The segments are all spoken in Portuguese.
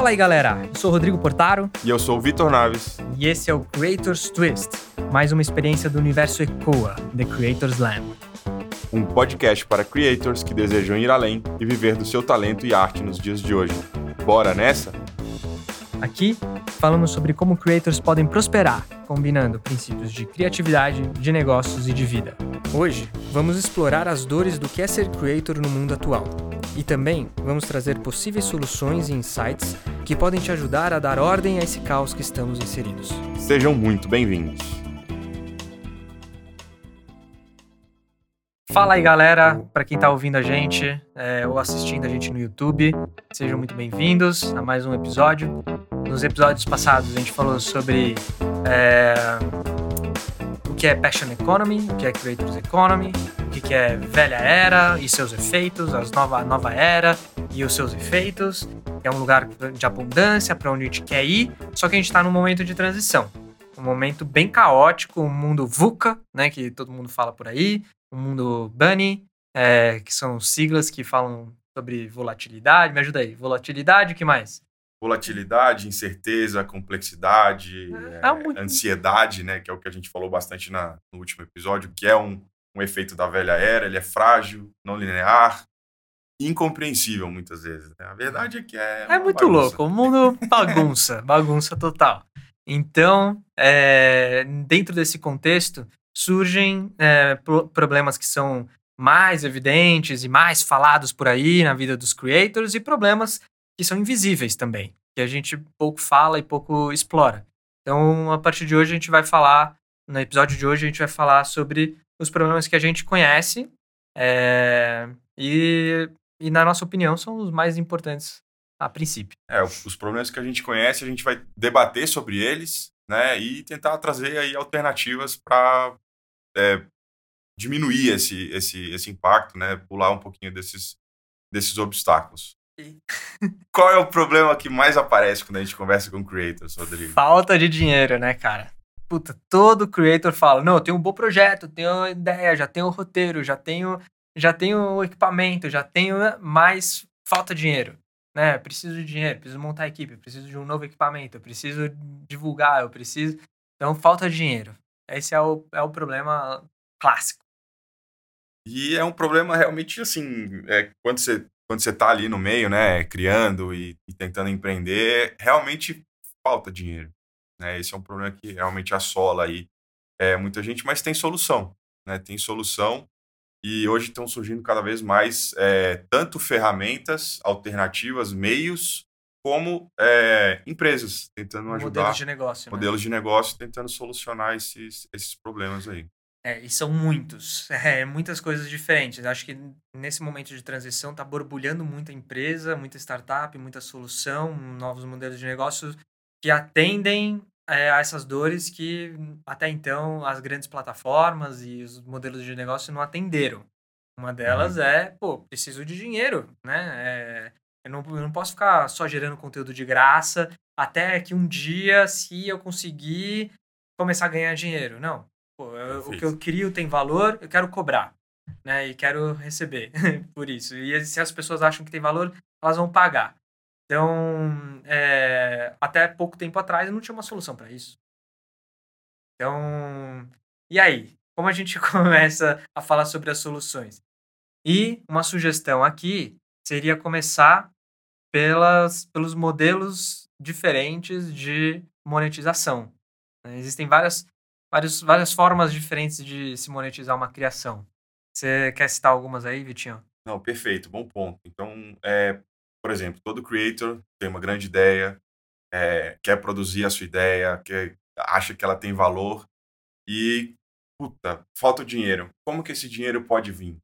Fala aí, galera. Eu sou o Rodrigo Portaro. E eu sou o Vitor Naves. E esse é o Creators Twist, mais uma experiência do universo ECOA, The Creators Lab. Um podcast para creators que desejam ir além e viver do seu talento e arte nos dias de hoje. Bora nessa? Aqui falamos sobre como creators podem prosperar, combinando princípios de criatividade, de negócios e de vida. Hoje, vamos explorar as dores do que é ser creator no mundo atual. E também vamos trazer possíveis soluções e insights que podem te ajudar a dar ordem a esse caos que estamos inseridos. Sejam muito bem-vindos. Fala aí, galera, para quem tá ouvindo a gente é, ou assistindo a gente no YouTube, sejam muito bem-vindos a mais um episódio. Nos episódios passados a gente falou sobre é, o que é Passion Economy, o que é Creators Economy, o que é velha era e seus efeitos, a nova, nova era e os seus efeitos. É um lugar de abundância para onde a gente quer ir, só que a gente está num momento de transição. Um momento bem caótico, um mundo VUCA, né, que todo mundo fala por aí, o mundo Bunny, é, que são siglas que falam sobre volatilidade. Me ajuda aí. Volatilidade, o que mais? Volatilidade, incerteza, complexidade, é, é muito... ansiedade, né? Que é o que a gente falou bastante na, no último episódio, que é um, um efeito da velha era. Ele é frágil, não linear, incompreensível muitas vezes. Né? A verdade é que é. É muito bagunça. louco. O mundo bagunça, bagunça total. Então, é, dentro desse contexto, surgem é, pro problemas que são mais evidentes e mais falados por aí na vida dos creators e problemas que são invisíveis também, que a gente pouco fala e pouco explora. Então, a partir de hoje, a gente vai falar, no episódio de hoje, a gente vai falar sobre os problemas que a gente conhece é, e, e, na nossa opinião, são os mais importantes a princípio. É, os problemas que a gente conhece, a gente vai debater sobre eles né, e tentar trazer aí alternativas para é, diminuir esse, esse, esse impacto, né, pular um pouquinho desses, desses obstáculos. Qual é o problema que mais aparece quando a gente conversa com creators, Rodrigo? Falta de dinheiro, né, cara? Puta, todo creator fala: não, eu tenho um bom projeto, tenho uma ideia, já tenho o um roteiro, já tenho já tenho o equipamento, já tenho, né, mas falta dinheiro né? Preciso de dinheiro, preciso montar equipe, preciso de um novo equipamento, preciso divulgar, eu preciso. Então falta dinheiro. Esse é o, é o problema clássico. E é um problema realmente assim, é, quando você quando você está ali no meio, né, criando e, e, tentando empreender, realmente falta dinheiro. Né? Esse é um problema que realmente assola aí é, muita gente, mas tem solução. Né? Tem solução e hoje estão surgindo cada vez mais é, tanto ferramentas alternativas, meios, como é, empresas tentando ajudar. Modelos de negócio. Né? Modelos né? de negócio tentando solucionar esses, esses problemas aí. É, e são muitos, é, muitas coisas diferentes. Acho que nesse momento de transição está borbulhando muita empresa, muita startup, muita solução, novos modelos de negócio que atendem é, a essas dores que até então as grandes plataformas e os modelos de negócio não atenderam. Uma delas uhum. é, pô, preciso de dinheiro, né? É, eu, não, eu não posso ficar só gerando conteúdo de graça até que um dia, se eu conseguir começar a ganhar dinheiro. Não. Pô, eu, o que eu crio tem valor, eu quero cobrar. Né, e quero receber por isso. E se as pessoas acham que tem valor, elas vão pagar. Então, é, até pouco tempo atrás eu não tinha uma solução para isso. Então, e aí? Como a gente começa a falar sobre as soluções? E uma sugestão aqui seria começar pelas, pelos modelos diferentes de monetização. Né? Existem várias, várias, várias formas diferentes de se monetizar uma criação. Você quer citar algumas aí, Vitinho? Não, perfeito, bom ponto. Então, é, por exemplo, todo creator tem uma grande ideia, é, quer produzir a sua ideia, quer, acha que ela tem valor e, puta, falta o dinheiro. Como que esse dinheiro pode vir?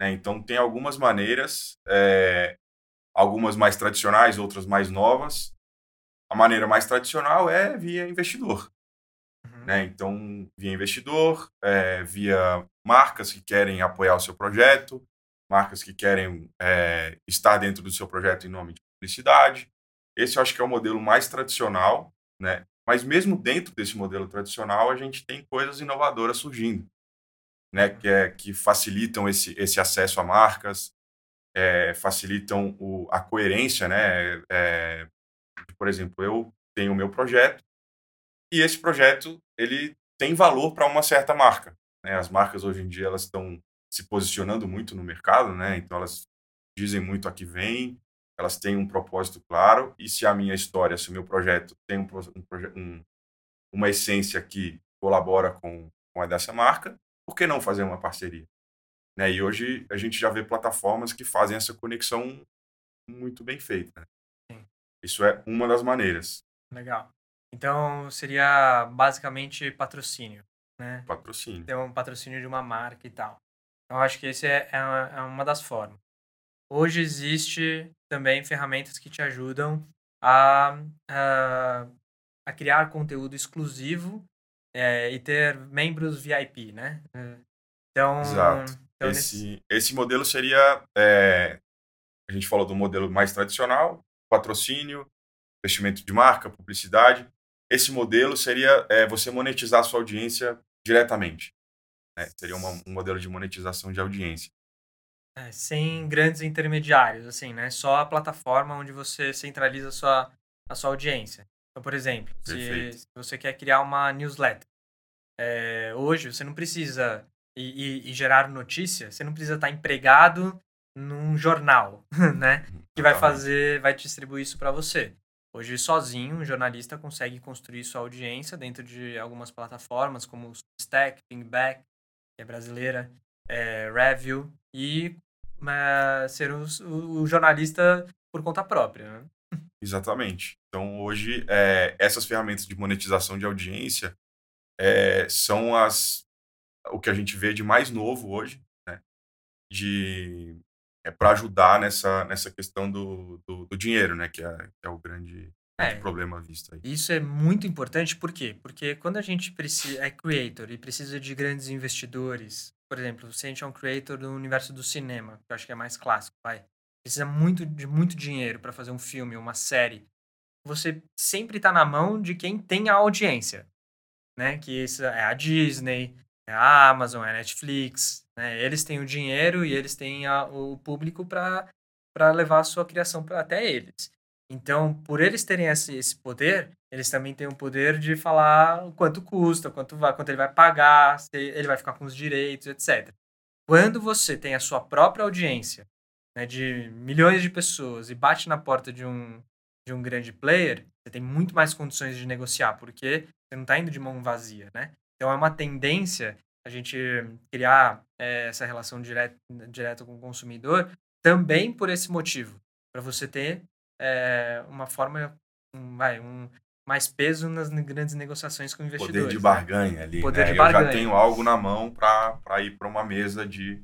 Né? Então, tem algumas maneiras, é, algumas mais tradicionais, outras mais novas. A maneira mais tradicional é via investidor. Uhum. Né? Então, via investidor, é, via marcas que querem apoiar o seu projeto, marcas que querem é, estar dentro do seu projeto em nome de publicidade. Esse eu acho que é o modelo mais tradicional, né? Mas mesmo dentro desse modelo tradicional, a gente tem coisas inovadoras surgindo, né? Que, é, que facilitam esse, esse acesso a marcas, é, facilitam o, a coerência, né? É, por exemplo, eu tenho o meu projeto e esse projeto ele tem valor para uma certa marca. Né? As marcas hoje em dia elas estão se posicionando muito no mercado, né? Então elas dizem muito a que vem, elas têm um propósito claro e se a minha história, se o meu projeto tem um, um, uma essência que colabora com, com a dessa marca, por que não fazer uma parceria? Né? E hoje a gente já vê plataformas que fazem essa conexão muito bem feita. Né? Isso é uma das maneiras. Legal. Então seria basicamente patrocínio, né? Patrocínio. Ter um patrocínio de uma marca e tal. Eu acho que esse é, é, é uma das formas. Hoje existe também ferramentas que te ajudam a, a, a criar conteúdo exclusivo é, e ter membros VIP, né? Então, Exato. Então, esse, nesse... esse modelo seria. É, a gente falou do modelo mais tradicional, patrocínio, investimento de marca, publicidade. Esse modelo seria é, você monetizar a sua audiência diretamente. Né? Seria uma, um modelo de monetização de audiência. É, sem grandes intermediários, assim, né? Só a plataforma onde você centraliza a sua, a sua audiência. Então, por exemplo, se, se, você quer criar uma newsletter, é, hoje você não precisa e, e, e, gerar notícia, você não precisa estar empregado num jornal, né? Que vai fazer, vai distribuir isso para você. Hoje, sozinho, um jornalista consegue construir sua audiência dentro de algumas plataformas, como Stack, Pingback, que é brasileira, é, Review, e ser o, o, jornalista por conta própria. Né? Exatamente. Então, hoje, é, essas ferramentas de monetização de audiência é, são as o que a gente vê de mais novo hoje, né? De é para ajudar nessa, nessa questão do, do, do dinheiro, né? Que é, que é o grande, é, problema visto aí. Isso é muito importante, por quê? Porque quando a gente precisa, é creator e precisa de grandes investidores, por exemplo, se a gente é um creator do universo do cinema, que eu acho que é mais clássico, vai, precisa muito de muito dinheiro para fazer um filme, uma série, você sempre está na mão de quem tem a audiência, né? Que isso é a Disney, é a Amazon, é a Netflix, né? Eles têm o dinheiro e eles têm a, o público para levar a sua criação pra, até eles. Então, por eles terem esse, esse poder, eles também têm o poder de falar quanto custa, quanto vai, quanto ele vai pagar, se ele vai ficar com os direitos, etc. Quando você tem a sua própria audiência, né, de milhões de pessoas e bate na porta de um de um grande player, você tem muito mais condições de negociar, porque você não está indo de mão vazia, né? Então é uma tendência a gente criar é, essa relação direta, direta com o consumidor também por esse motivo, para você ter é, uma forma, um, vai, um, mais peso nas grandes negociações com investidores. Poder de né? barganha né? ali. Poder né? de barganha. Eu já tenho algo na mão para ir para uma mesa de,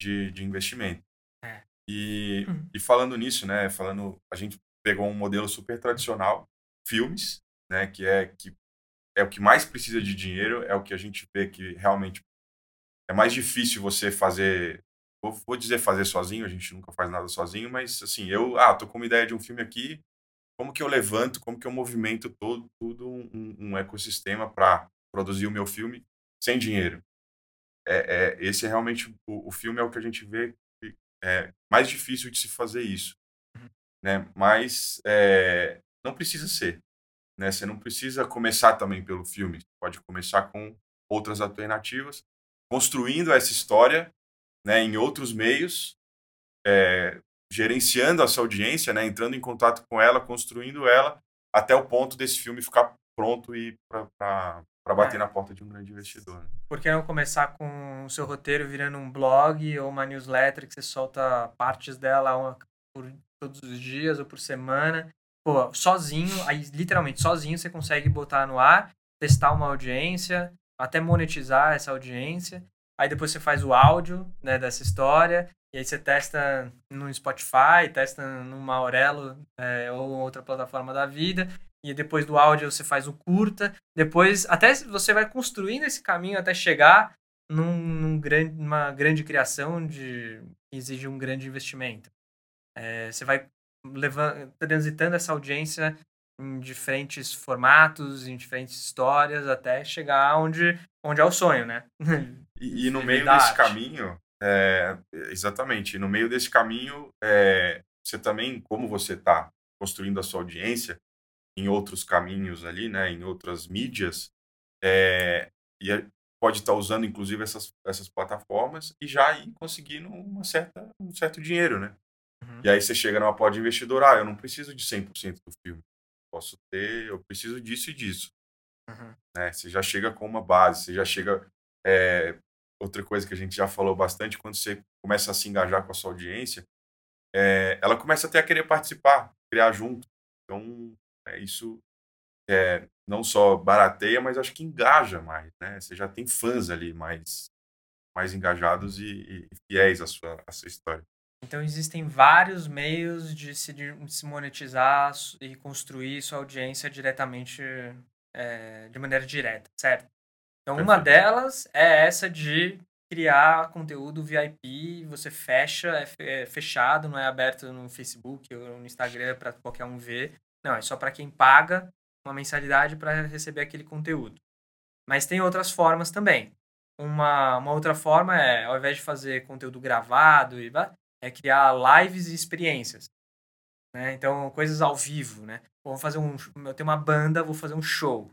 de, de investimento. É. E, hum. e falando nisso, né? Falando, a gente pegou um modelo super tradicional, filmes, né? Que é que é o que mais precisa de dinheiro, é o que a gente vê que realmente é mais difícil você fazer. Vou, vou dizer fazer sozinho, a gente nunca faz nada sozinho, mas assim, eu, ah, tô com uma ideia de um filme aqui, como que eu levanto, como que eu movimento todo, tudo um, um ecossistema para produzir o meu filme sem dinheiro? É, é esse é realmente o, o, filme é o que a gente vê que é mais difícil de se fazer isso, uhum. né? Mas é, não precisa ser. Né? Você não precisa começar também pelo filme, pode começar com outras alternativas, construindo essa história né, em outros meios, é, gerenciando essa audiência, né, entrando em contato com ela, construindo ela, até o ponto desse filme ficar pronto e para bater é. na porta de um grande investidor. Né? Por que não começar com o seu roteiro virando um blog ou uma newsletter que você solta partes dela uma, por todos os dias ou por semana pô, sozinho, aí literalmente sozinho você consegue botar no ar, testar uma audiência, até monetizar essa audiência. Aí depois você faz o áudio né, dessa história, e aí você testa no Spotify, testa numa Aurelo é, ou outra plataforma da vida, e depois do áudio você faz o curta, depois até você vai construindo esse caminho até chegar num, num grande, numa grande criação de que exige um grande investimento. É, você vai levando, transitando essa audiência em diferentes formatos, em diferentes histórias, até chegar onde, onde é o sonho, né? E, e no meio desse caminho, é, exatamente, no meio desse caminho, é, você também, como você tá construindo a sua audiência em outros caminhos ali, né, em outras mídias, é, e é, pode estar usando inclusive essas, essas plataformas e já ir conseguindo uma certa, um certo dinheiro, né? Uhum. E aí você chega numa pod investidor, ah, eu não preciso de 100% do filme. Posso ter, eu preciso disso e disso. Uhum. Né? Você já chega com uma base, você já chega... É, outra coisa que a gente já falou bastante, quando você começa a se engajar com a sua audiência, é, ela começa até a querer participar, criar junto. Então, é, isso é, não só barateia, mas acho que engaja mais, né? Você já tem fãs ali mais, mais engajados e, e fiéis à sua, à sua história. Então existem vários meios de se, de se monetizar e construir sua audiência diretamente, é, de maneira direta, certo? Então Perfeito. uma delas é essa de criar conteúdo VIP, você fecha, é, é fechado, não é aberto no Facebook ou no Instagram para qualquer um ver. Não, é só para quem paga uma mensalidade para receber aquele conteúdo. Mas tem outras formas também. Uma, uma outra forma é, ao invés de fazer conteúdo gravado, é criar lives e experiências. Né? Então, coisas ao vivo, né? Vou fazer um, eu tenho uma banda, vou fazer um show,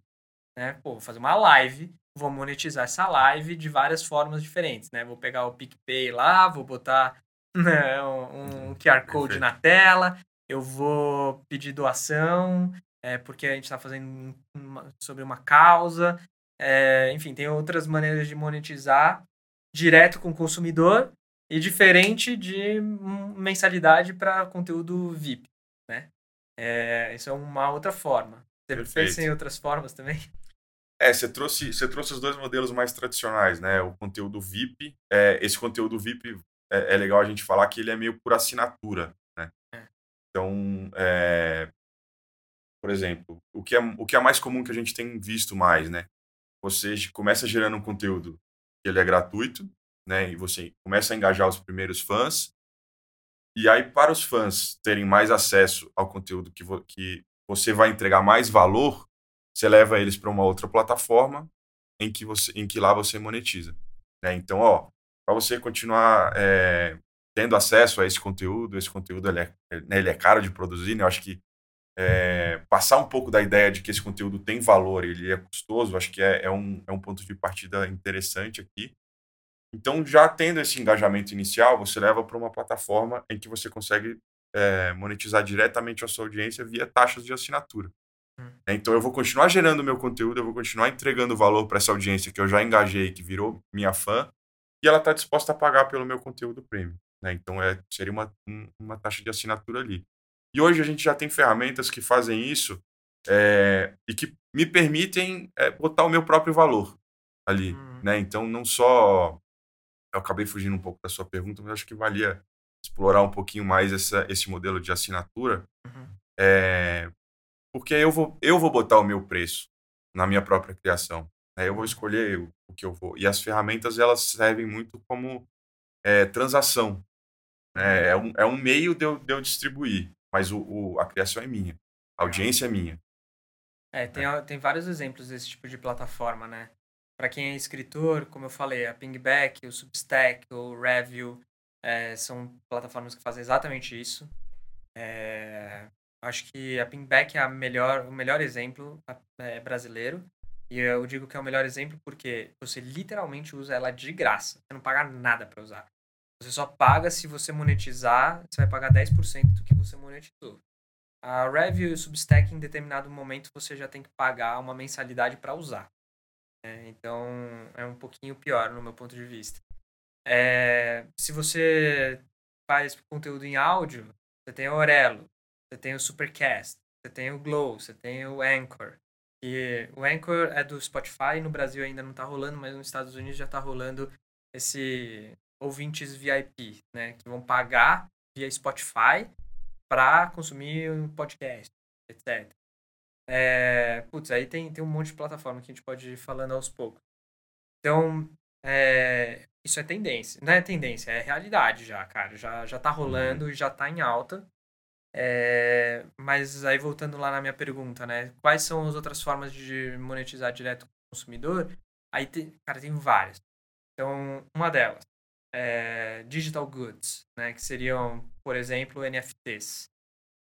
né? Pô, vou fazer uma live, vou monetizar essa live de várias formas diferentes, né? Vou pegar o PicPay lá, vou botar né, um, um QR Code Perfeito. na tela, eu vou pedir doação, é, porque a gente está fazendo uma, sobre uma causa. É, enfim, tem outras maneiras de monetizar direto com o consumidor e diferente de mensalidade para conteúdo VIP, né? É, isso é uma outra forma. Você pensa em outras formas também? É, você trouxe, você trouxe os dois modelos mais tradicionais, né? O conteúdo VIP. É, esse conteúdo VIP é, é, legal a gente falar que ele é meio por assinatura, né? É. Então, é, por exemplo, o que, é, o que é mais comum que a gente tem visto mais, né? Você começa gerando um conteúdo que ele é gratuito, né? E você começa a engajar os primeiros fãs. E aí, para os fãs terem mais acesso ao conteúdo que, vo, que você vai entregar mais valor, você leva eles para uma outra plataforma em que, você, em que lá você monetiza. Né? Então, ó, para você continuar é, tendo acesso a esse conteúdo, esse conteúdo ele é, né, ele é caro de produzir, né? Eu acho que é, passar um pouco da ideia de que esse conteúdo tem valor e ele é custoso, acho que é, é, um, é um ponto de partida interessante aqui. Então, já tendo esse engajamento inicial, você leva para uma plataforma em que você consegue é, monetizar diretamente a sua audiência via taxas de assinatura. Hum. Então, eu vou continuar gerando meu conteúdo, eu vou continuar entregando valor para essa audiência que eu já engajei, que virou minha fã, e ela está disposta a pagar pelo meu conteúdo premium. Né? Então, é, seria uma, uma taxa de assinatura ali. E hoje a gente já tem ferramentas que fazem isso é, e que me permitem é, botar o meu próprio valor ali, hum. né? Então, não só... Eu acabei fugindo um pouco da sua pergunta, mas acho que valia explorar um pouquinho mais essa, esse modelo de assinatura, uhum. é, porque eu vou, eu vou botar o meu preço na minha própria criação. Né? Eu vou escolher o, o, que eu vou. E as ferramentas, elas servem muito como é, transação. Né? É, um, é um meio de eu, de eu distribuir mas o, o, a criação é minha, a audiência é minha. É, tem, é. tem vários exemplos desse tipo de plataforma, né? Para quem é escritor, como eu falei, a Pingback, o Substack, o Review, é, são plataformas que fazem exatamente isso. É, acho que a Pingback é a melhor, o melhor exemplo é, brasileiro. E eu digo que é o melhor exemplo porque você literalmente usa ela de graça. Você não paga nada para usar. Você só paga se você monetizar, você vai pagar 10% do que você monetizou. A Review e o Substack, em determinado momento, você já tem que pagar uma mensalidade para usar. É, então, é um pouquinho pior no meu ponto de vista. É, se você faz conteúdo em áudio, você tem o Orelo, você tem o Supercast, você tem o Glow, você tem o Anchor. E o Anchor é do Spotify, no Brasil ainda não está rolando, mas nos Estados Unidos já está rolando esse ouvintes VIP, né? Que vão pagar via Spotify para consumir um podcast, etc. É, putz, aí tem, tem um monte de plataforma que a gente pode ir falando aos poucos. Então, é, isso é tendência. Não é tendência, é realidade já, cara. Já, já tá rolando e uhum. já tá em alta. É, mas aí voltando lá na minha pergunta, né? Quais são as outras formas de monetizar direto com o consumidor? Aí, tem, cara, tem várias. Então, uma delas, é, digital goods, né, que seriam, por exemplo, NFTs.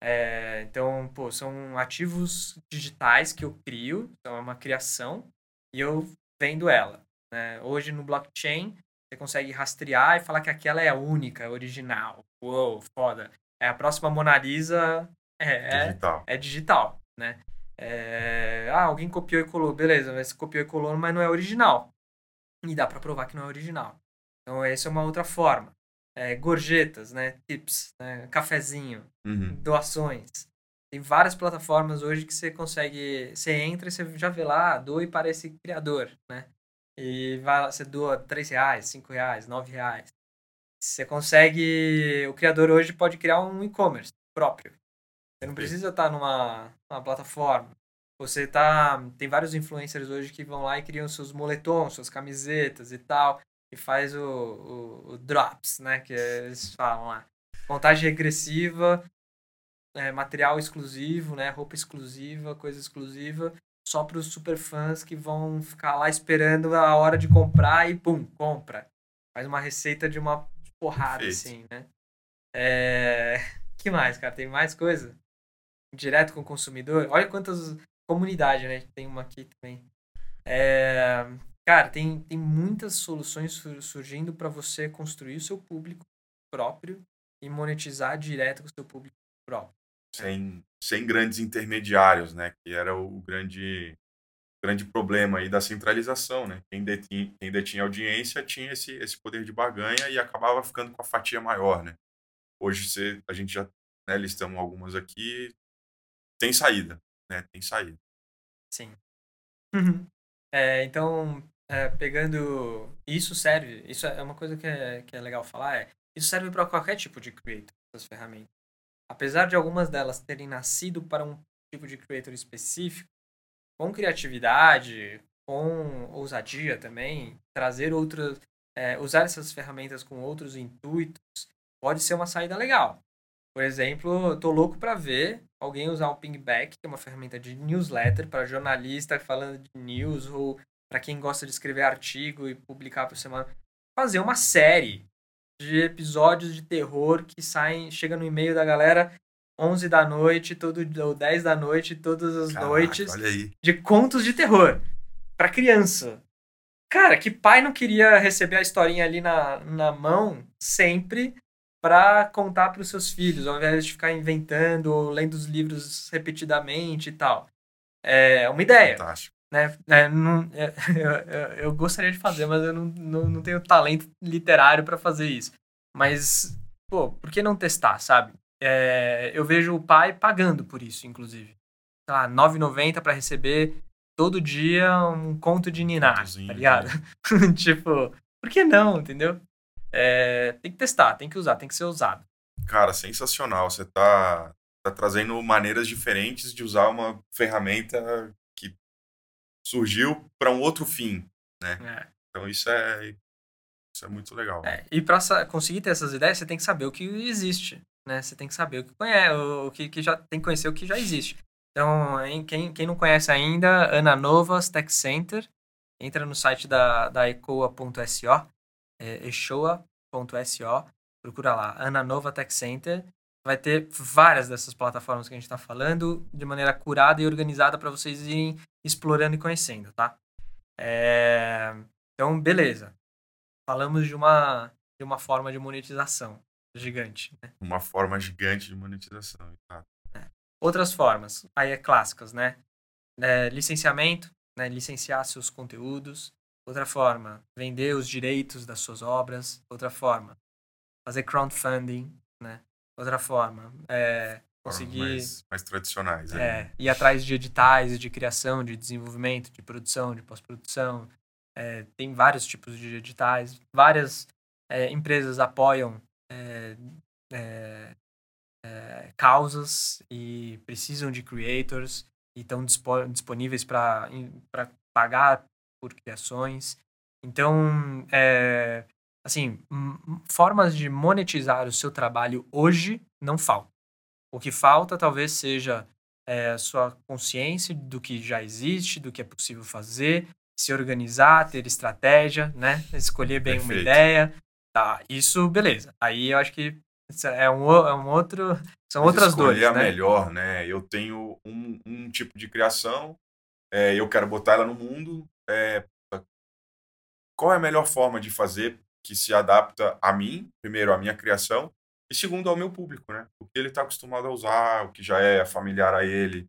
É, então, pô, são ativos digitais que eu crio, então é uma criação, e eu vendo ela. Né? Hoje no blockchain, você consegue rastrear e falar que aquela é a única, original. Uou, foda. É a próxima Mona Lisa é digital, é, é digital né? É, ah, alguém copiou e colou, beleza, mas copiou e colou, mas não é original. E dá para provar que não é original. Então, essa é uma outra forma. É, gorjetas, né? Tips, né? cafezinho, uhum. doações. Tem várias plataformas hoje que você consegue. Você entra e você já vê lá, doe para esse criador, né? E vai, você doa 3 reais, 5 reais, 9 reais. Você consegue. O criador hoje pode criar um e-commerce próprio. Você não precisa estar numa, numa plataforma. Você tá. Tem vários influencers hoje que vão lá e criam seus moletons, suas camisetas e tal. E faz o, o, o drops, né? Que eles falam lá. Contagem regressiva, é, material exclusivo, né? Roupa exclusiva, coisa exclusiva. Só para os super fãs que vão ficar lá esperando a hora de comprar e pum, compra. Faz uma receita de uma porrada, assim, né? É... que mais, cara? Tem mais coisa? direto com o consumidor. Olha quantas comunidades, né? Tem uma aqui também. É, cara, tem, tem muitas soluções surgindo para você construir o seu público próprio e monetizar direto com o seu público próprio. Sem, sem grandes intermediários, né? Que era o grande, grande problema aí da centralização, né? Quem detinha, quem detinha audiência tinha esse, esse poder de barganha e acabava ficando com a fatia maior, né? Hoje você, a gente já né, listamos algumas aqui, tem saída, né? Tem saída. Sim. Uhum. É, então, é, pegando. Isso serve. Isso é uma coisa que é, que é legal falar. É, isso serve para qualquer tipo de creator, essas ferramentas. Apesar de algumas delas terem nascido para um tipo de creator específico, com criatividade, com ousadia também, trazer outras. É, usar essas ferramentas com outros intuitos pode ser uma saída legal. Por exemplo, tô louco para ver alguém usar o Pingback, que é uma ferramenta de newsletter para jornalista falando de news ou para quem gosta de escrever artigo e publicar por semana, fazer uma série de episódios de terror que saem, chega no e-mail da galera 11 da noite, todo ou 10 da noite, todas as Caraca, noites de contos de terror para criança. Cara, que pai não queria receber a historinha ali na, na mão sempre para contar para os seus filhos, ao invés de ficar inventando ou lendo os livros repetidamente e tal. É uma ideia. Fantástico. Né? É, não, é, eu, eu, gostaria de fazer, mas eu não, não, não tenho talento literário para fazer isso. Mas, pô, por que não testar, sabe? É, eu vejo o pai pagando por isso, inclusive. Sei lá, R$ 9,90 para receber todo dia um conto de Ninar, tá ligado? Né? tipo, por que não, entendeu? É, tem que testar, tem que usar, tem que ser usado. Cara, sensacional. Você tá, tá trazendo maneiras diferentes de usar uma ferramenta que surgiu para um outro fim, né? É. Então isso é, isso é muito legal. É, e para conseguir ter essas ideias, você tem que saber o que existe, né? Você tem que saber o que conhece, o que, que já tem que conhecer o que já existe. Então, quem, quem não conhece ainda, Ana Novas Tech Center, entra no site da, da ecoa.so é echoa.so, procura lá, Ana Nova Tech Center. Vai ter várias dessas plataformas que a gente está falando de maneira curada e organizada para vocês irem explorando e conhecendo, tá? É... Então, beleza. Falamos de uma, de uma forma de monetização gigante. Né? Uma forma gigante de monetização, tá? É. Outras formas, aí é clássicas, né? É, licenciamento, né? licenciar seus conteúdos, Outra forma, vender os direitos das suas obras. Outra forma, fazer crowdfunding, né? Outra forma, é conseguir... Mais, mais tradicionais. É, ir atrás de editais de criação, de desenvolvimento, de produção, de pós-produção. É, tem vários tipos de editais. Várias é, empresas apoiam é, é, é causas e precisam de creators e estão disponíveis para pagar por criações. Então, é, assim, formas de monetizar o seu trabalho hoje não faltam. O que falta talvez seja é, a sua consciência do que já existe, do que é possível fazer, se organizar, ter estratégia, né? Escolher bem Perfeito. uma ideia. Tá, isso, beleza. Aí eu acho que é um, é um outro. São Mas outras dores. a né? melhor, né? Eu tenho um, um tipo de criação, é, eu quero botar ela no mundo. É, qual é a melhor forma de fazer que se adapta a mim, primeiro, a minha criação, e segundo, ao meu público, né? O que ele está acostumado a usar, o que já é familiar a ele.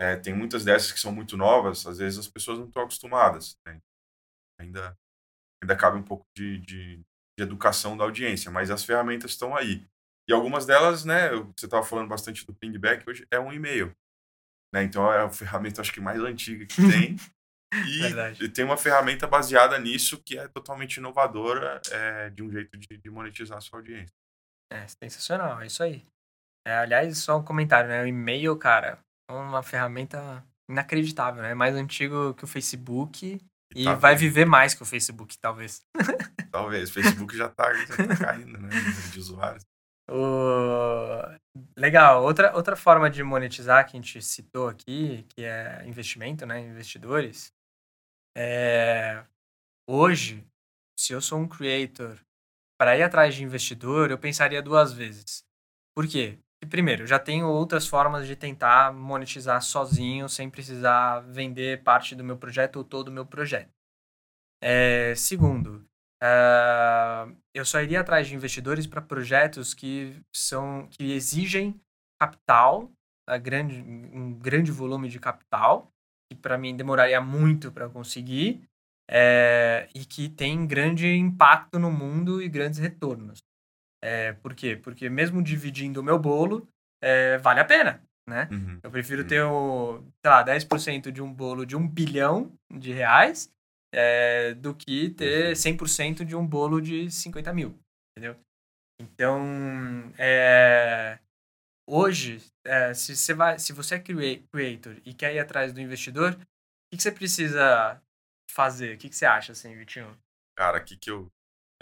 É, tem muitas dessas que são muito novas, às vezes as pessoas não estão acostumadas. Né? Ainda, ainda cabe um pouco de, de, de, educação da audiência, mas as ferramentas estão aí. E algumas delas, né, você estava falando bastante do pingback, hoje é um e-mail. Né? Então é a ferramenta, acho que mais antiga que tem. E tem uma ferramenta baseada nisso que é totalmente inovadora é, de um jeito de, de, monetizar a sua audiência. É sensacional, é isso aí. É, aliás, só um comentário, né? O e-mail, cara, é uma ferramenta inacreditável, né? É mais antigo que o Facebook e, e tá vai viver mais que o Facebook, talvez. Talvez. Facebook já tá, já tá caindo, né? De usuários. O... Legal. Outra, outra forma de monetizar que a gente citou aqui, que é investimento, né? Investidores. É... Hoje, se eu sou um creator, para ir atrás de investidor, eu pensaria duas vezes. Por quê? primeiro, eu já tenho outras formas de tentar monetizar sozinho, sem precisar vender parte do meu projeto ou todo o meu projeto. É, segundo, uh, eu só iria atrás de investidores para projetos que são que exigem capital, grande, um grande volume de capital, que para mim demoraria muito para conseguir, é, e que tem grande impacto no mundo e grandes retornos. É, por quê? Porque mesmo dividindo o meu bolo, é, vale a pena, né? Uhum. Eu prefiro uhum. ter, o, sei lá, 10% de um bolo de um bilhão de reais é, do que ter 100% de um bolo de 50 mil, entendeu? Então, é, hoje, é, se, você vai, se você é creator e quer ir atrás do investidor, o que, que você precisa fazer? O que, que você acha, assim, Vitinho? Cara, o que, que eu...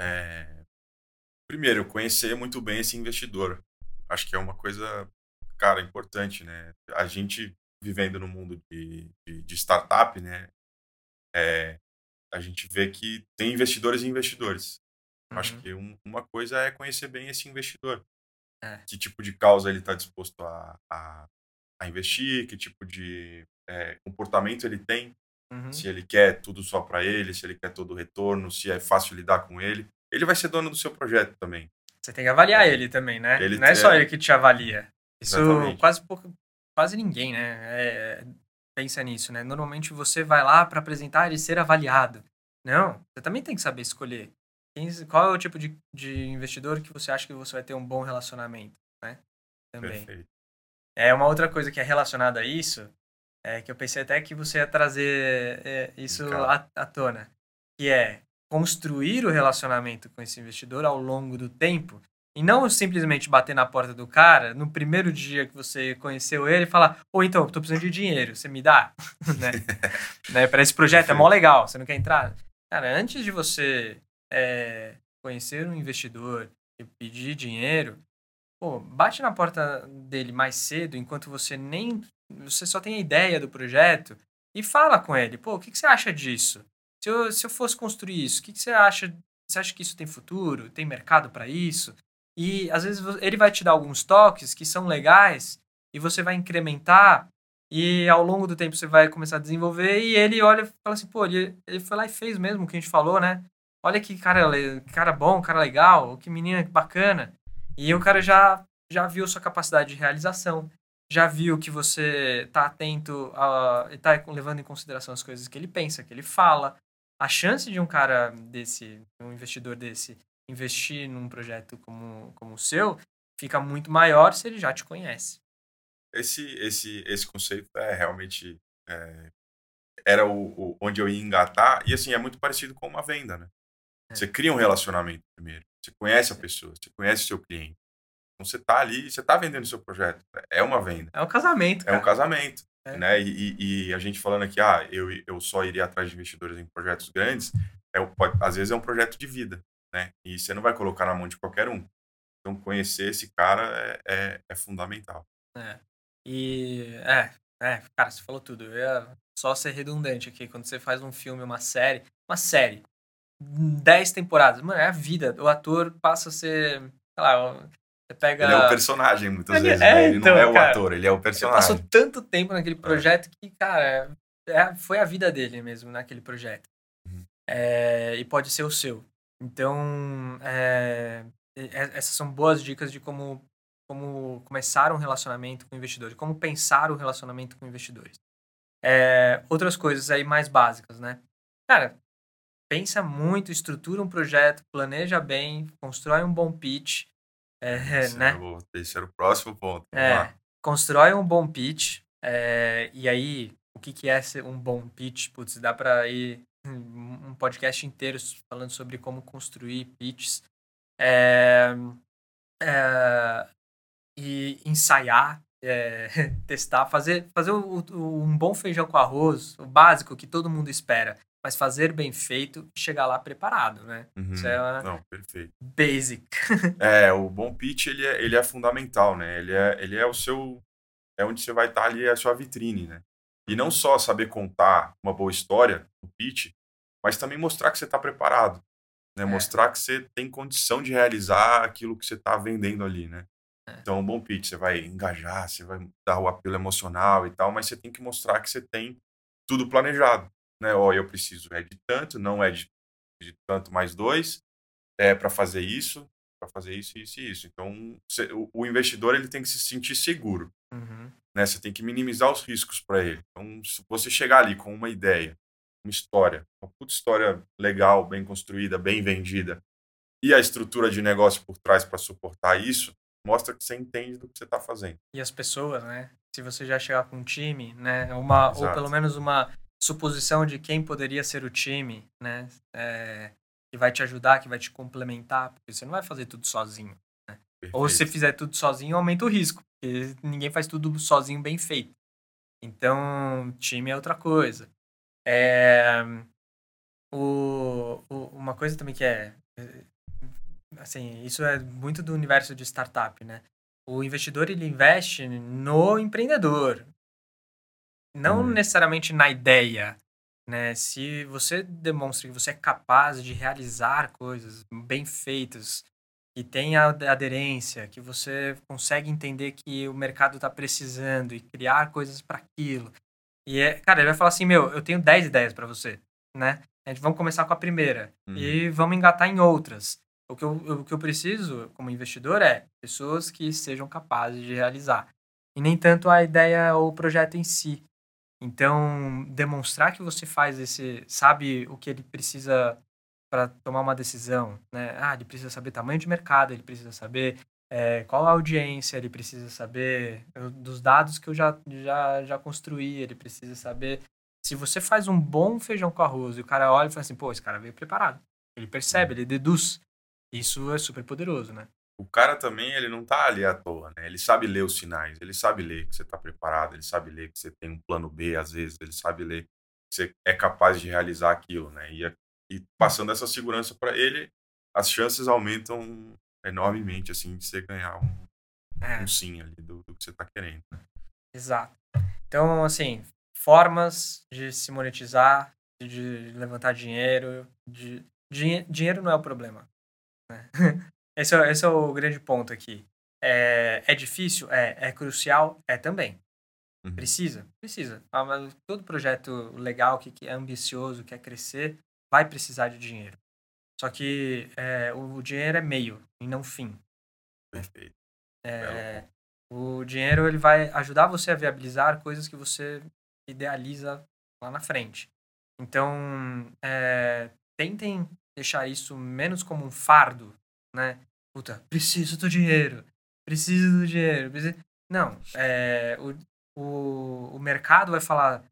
É... Primeiro, conhecer muito bem esse investidor. Acho que é uma coisa, cara, importante, né? A gente vivendo no mundo de, de, de startup, né? É, a gente vê que tem investidores e investidores. Uhum. Acho que um, uma coisa é conhecer bem esse investidor. É. Que tipo de causa ele está disposto a, a, a, investir, que tipo de é, comportamento ele tem. Uhum. Se ele quer tudo só para ele, se ele quer todo o retorno, se é fácil lidar com ele. Ele vai ser dono do seu projeto também. Você tem que avaliar ele também, né? Ele Não é só ele que te avalia. Isso Exatamente. quase quase ninguém, né? É, pensa nisso, né? Normalmente você vai lá para apresentar e ser avaliado. Não, você também tem que saber escolher. Qual é o tipo de, de investidor que você acha que você vai ter um bom relacionamento, né? Também. Perfeito. É uma outra coisa que é relacionada a isso, é que eu pensei até que você ia trazer é, isso à, à tona, que é construir o relacionamento com esse investidor ao longo do tempo e não simplesmente bater na porta do cara no primeiro dia que você conheceu ele e falar: Ô, então, tô precisando de dinheiro, você me dá? né? né? Para esse projeto é mó legal, você não quer entrar? Cara, antes de você é, conhecer um investidor e pedir dinheiro, pô, bate na porta dele mais cedo, enquanto você nem. Você só tem a ideia do projeto e fala com ele: pô, o que, que você acha disso? Se eu, se eu fosse construir isso, o que, que você acha? Você acha que isso tem futuro? Tem mercado para isso? E às vezes ele vai te dar alguns toques que são legais e você vai incrementar e ao longo do tempo você vai começar a desenvolver e ele olha e fala assim, pô, ele, ele foi lá e fez mesmo o que a gente falou, né? Olha que cara, cara bom, cara legal, que menina bacana. E o cara já, já viu sua capacidade de realização, já viu que você tá atento a, e tá levando em consideração as coisas que ele pensa, que ele fala. A chance de um cara desse, um investidor desse, investir num projeto como, como o seu, fica muito maior se ele já te conhece. Esse, esse, esse conceito é realmente é, era o, o, onde eu ia engatar e assim é muito parecido com uma venda, né? É. Você cria um relacionamento primeiro, você conhece a pessoa, você conhece o seu cliente, então você tá ali, você tá vendendo o seu projeto, é uma venda. É um casamento. Cara. É um casamento, é. né? E, e, e, a gente falando aqui, ah, eu, eu só iria atrás de investidores em projetos grandes, é, pode, às vezes é um projeto de vida né? E você não vai colocar na mão de qualquer um. Então, conhecer esse cara é, é, é fundamental. É. E, é, é, cara, você falou tudo. Eu ia só ser redundante aqui. Quando você faz um filme, uma série, uma série, 10 temporadas, mano, é a vida. O ator passa a ser, sei lá, Você pega... Ele é o personagem, muitas Ele vezes, é, né? Ele então, não é o cara, ator, ele é o Ele personagem. passou tanto tempo naquele projeto que, cara, é- foi a vida dele mesmo naquele projeto. Uhum. É, e pode ser o seu. Então, é, essas são boas dicas de como, como começar um relacionamento com investidores, como pensar o relacionamento com investidores. É, outras coisas aí mais básicas, né? Cara, pensa muito, estrutura um projeto, planeja bem, constrói um bom pitch, é, Esse, né? era o, esse era o próximo ponto. Vamos É, lá. constrói um bom pitch. é, e aí, o que, que é um bom pitch? Putz, dá para ir um podcast inteiro falando sobre como construir pitches. É, é, e ensaiar, é, testar, fazer, fazer o- o- um bom feijão com arroz, o básico que todo mundo espera, mas fazer bem feito e chegar lá preparado, né? Uhum. Isso é uma Não, perfeito. basic. É, o bom pitch, ele é, ele é fundamental, né? Ele é, ele é o seu... É onde você vai estar ali, é a sua vitrine, né? E não só saber contar uma boa história no pitch, mas também mostrar que você está preparado. Né? É. Mostrar que você tem condição de realizar aquilo que você está vendendo ali, né? É. Então, um bom pitch, você vai engajar, você vai dar o apelo emocional e tal, mas você tem que mostrar que você tem tudo planejado, né? Ó, eu preciso é de tanto, não é de, de tanto mais dois, é para fazer isso, para fazer isso, isso e isso. Então, você- o, o investidor ele tem que se sentir seguro, Uhum. Né? Você tem que minimizar os riscos para ele. Então, se você chegar ali com uma ideia, uma história, uma puta história legal, bem construída, bem vendida, e a estrutura de negócio por trás para suportar isso, mostra que você entende do que você está fazendo. e as pessoas, né? Se você já chegar com um time, né? Uma, ou pelo menos uma suposição de quem poderia ser o time, né? É, que vai te ajudar, que vai te complementar, porque você não vai fazer tudo sozinho. Ou se Perfeito. fizer tudo sozinho, aumenta o risco, porque ninguém faz tudo sozinho bem feito. Então, time é outra coisa. É, o, o- uma coisa também que é, é, assim, isso é muito do universo de startup, né? O investidor ele investe no empreendedor, não Uhum. necessariamente na ideia, né? Se você demonstra que você é capaz de realizar coisas bem feitas, que tem a aderência, que você consegue entender que o mercado está precisando e criar coisas para aquilo. E é, cara, ele vai falar assim, meu, eu tenho 10 ideias para você, né? A gente vamos começar com a primeira Uhum. e vamos engatar em outras. O que, eu, o que eu preciso como investidor é pessoas que sejam capazes de realizar. E nem tanto a ideia ou o projeto em si. Então, demonstrar que você faz esse, sabe o que ele precisa para tomar uma decisão, né? Ah, ele precisa saber tamanho de mercado, ele precisa saber eh, qual a audiência, ele precisa saber eh, dos dados que eu já, já, já construí, ele precisa saber. Se você faz um bom feijão com arroz e o cara olha e fala assim, pô, esse cara veio preparado. Ele percebe, ele deduz. Isso é super poderoso, né? O cara também, ele não tá ali à toa, né? Ele sabe ler os sinais, ele sabe ler que você tá preparado, ele sabe ler que você tem um plano B, às vezes, ele sabe ler que você é capaz de realizar aquilo, né? E, e passando essa segurança para ele, as chances aumentam enormemente, assim, de você ganhar um, É. um sim ali do, do que você tá querendo. Exato. Então, assim, formas de se monetizar, de levantar dinheiro. De... dinhe- Dinheiro não é o problema. né? Esse, é, esse é o grande ponto aqui. É, é difícil? É. É crucial? É também. Uhum. Precisa? Precisa. Ah, mas todo projeto legal, que, que é ambicioso, quer crescer, vai precisar de dinheiro. Só que é, o dinheiro é meio e não fim. Perfeito. É, o dinheiro ele vai ajudar você a viabilizar coisas que você idealiza lá na frente. Então, é, tentem deixar isso menos como um fardo, né? Puta, preciso do dinheiro, preciso do dinheiro. preciso- Não, é, o, o, o mercado vai falar,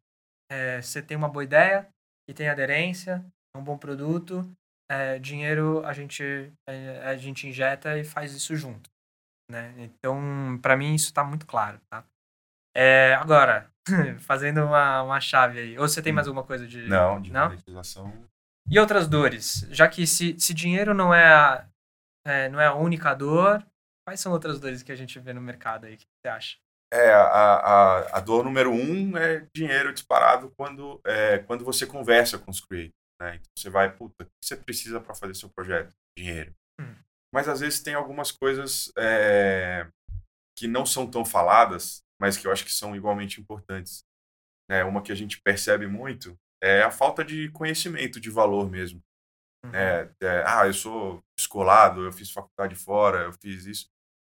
você tem uma boa ideia e tem aderência, um bom produto, é, dinheiro a gente, é, a gente injeta e faz isso junto né? Então, para mim isso tá muito claro, tá? É, agora, fazendo uma, uma chave aí. Ou você tem mais alguma coisa de Não, de Não? monetização. E outras dores? Já que se, se dinheiro não é, a, é, não é a única dor, quais são outras dores que a gente vê no mercado aí? O que você acha? É, a, a, a dor número um é dinheiro disparado quando, é, quando você conversa com os creators, né? Então você vai, puta, o que você precisa para fazer seu projeto? Dinheiro. Hum. mas às vezes tem algumas coisas é, que não são tão faladas, mas que eu acho que são igualmente importantes. Né? Uma que a gente percebe muito é a falta de conhecimento de valor mesmo. Uhum. É, é, ah, eu sou escolado, eu fiz faculdade fora, eu fiz isso.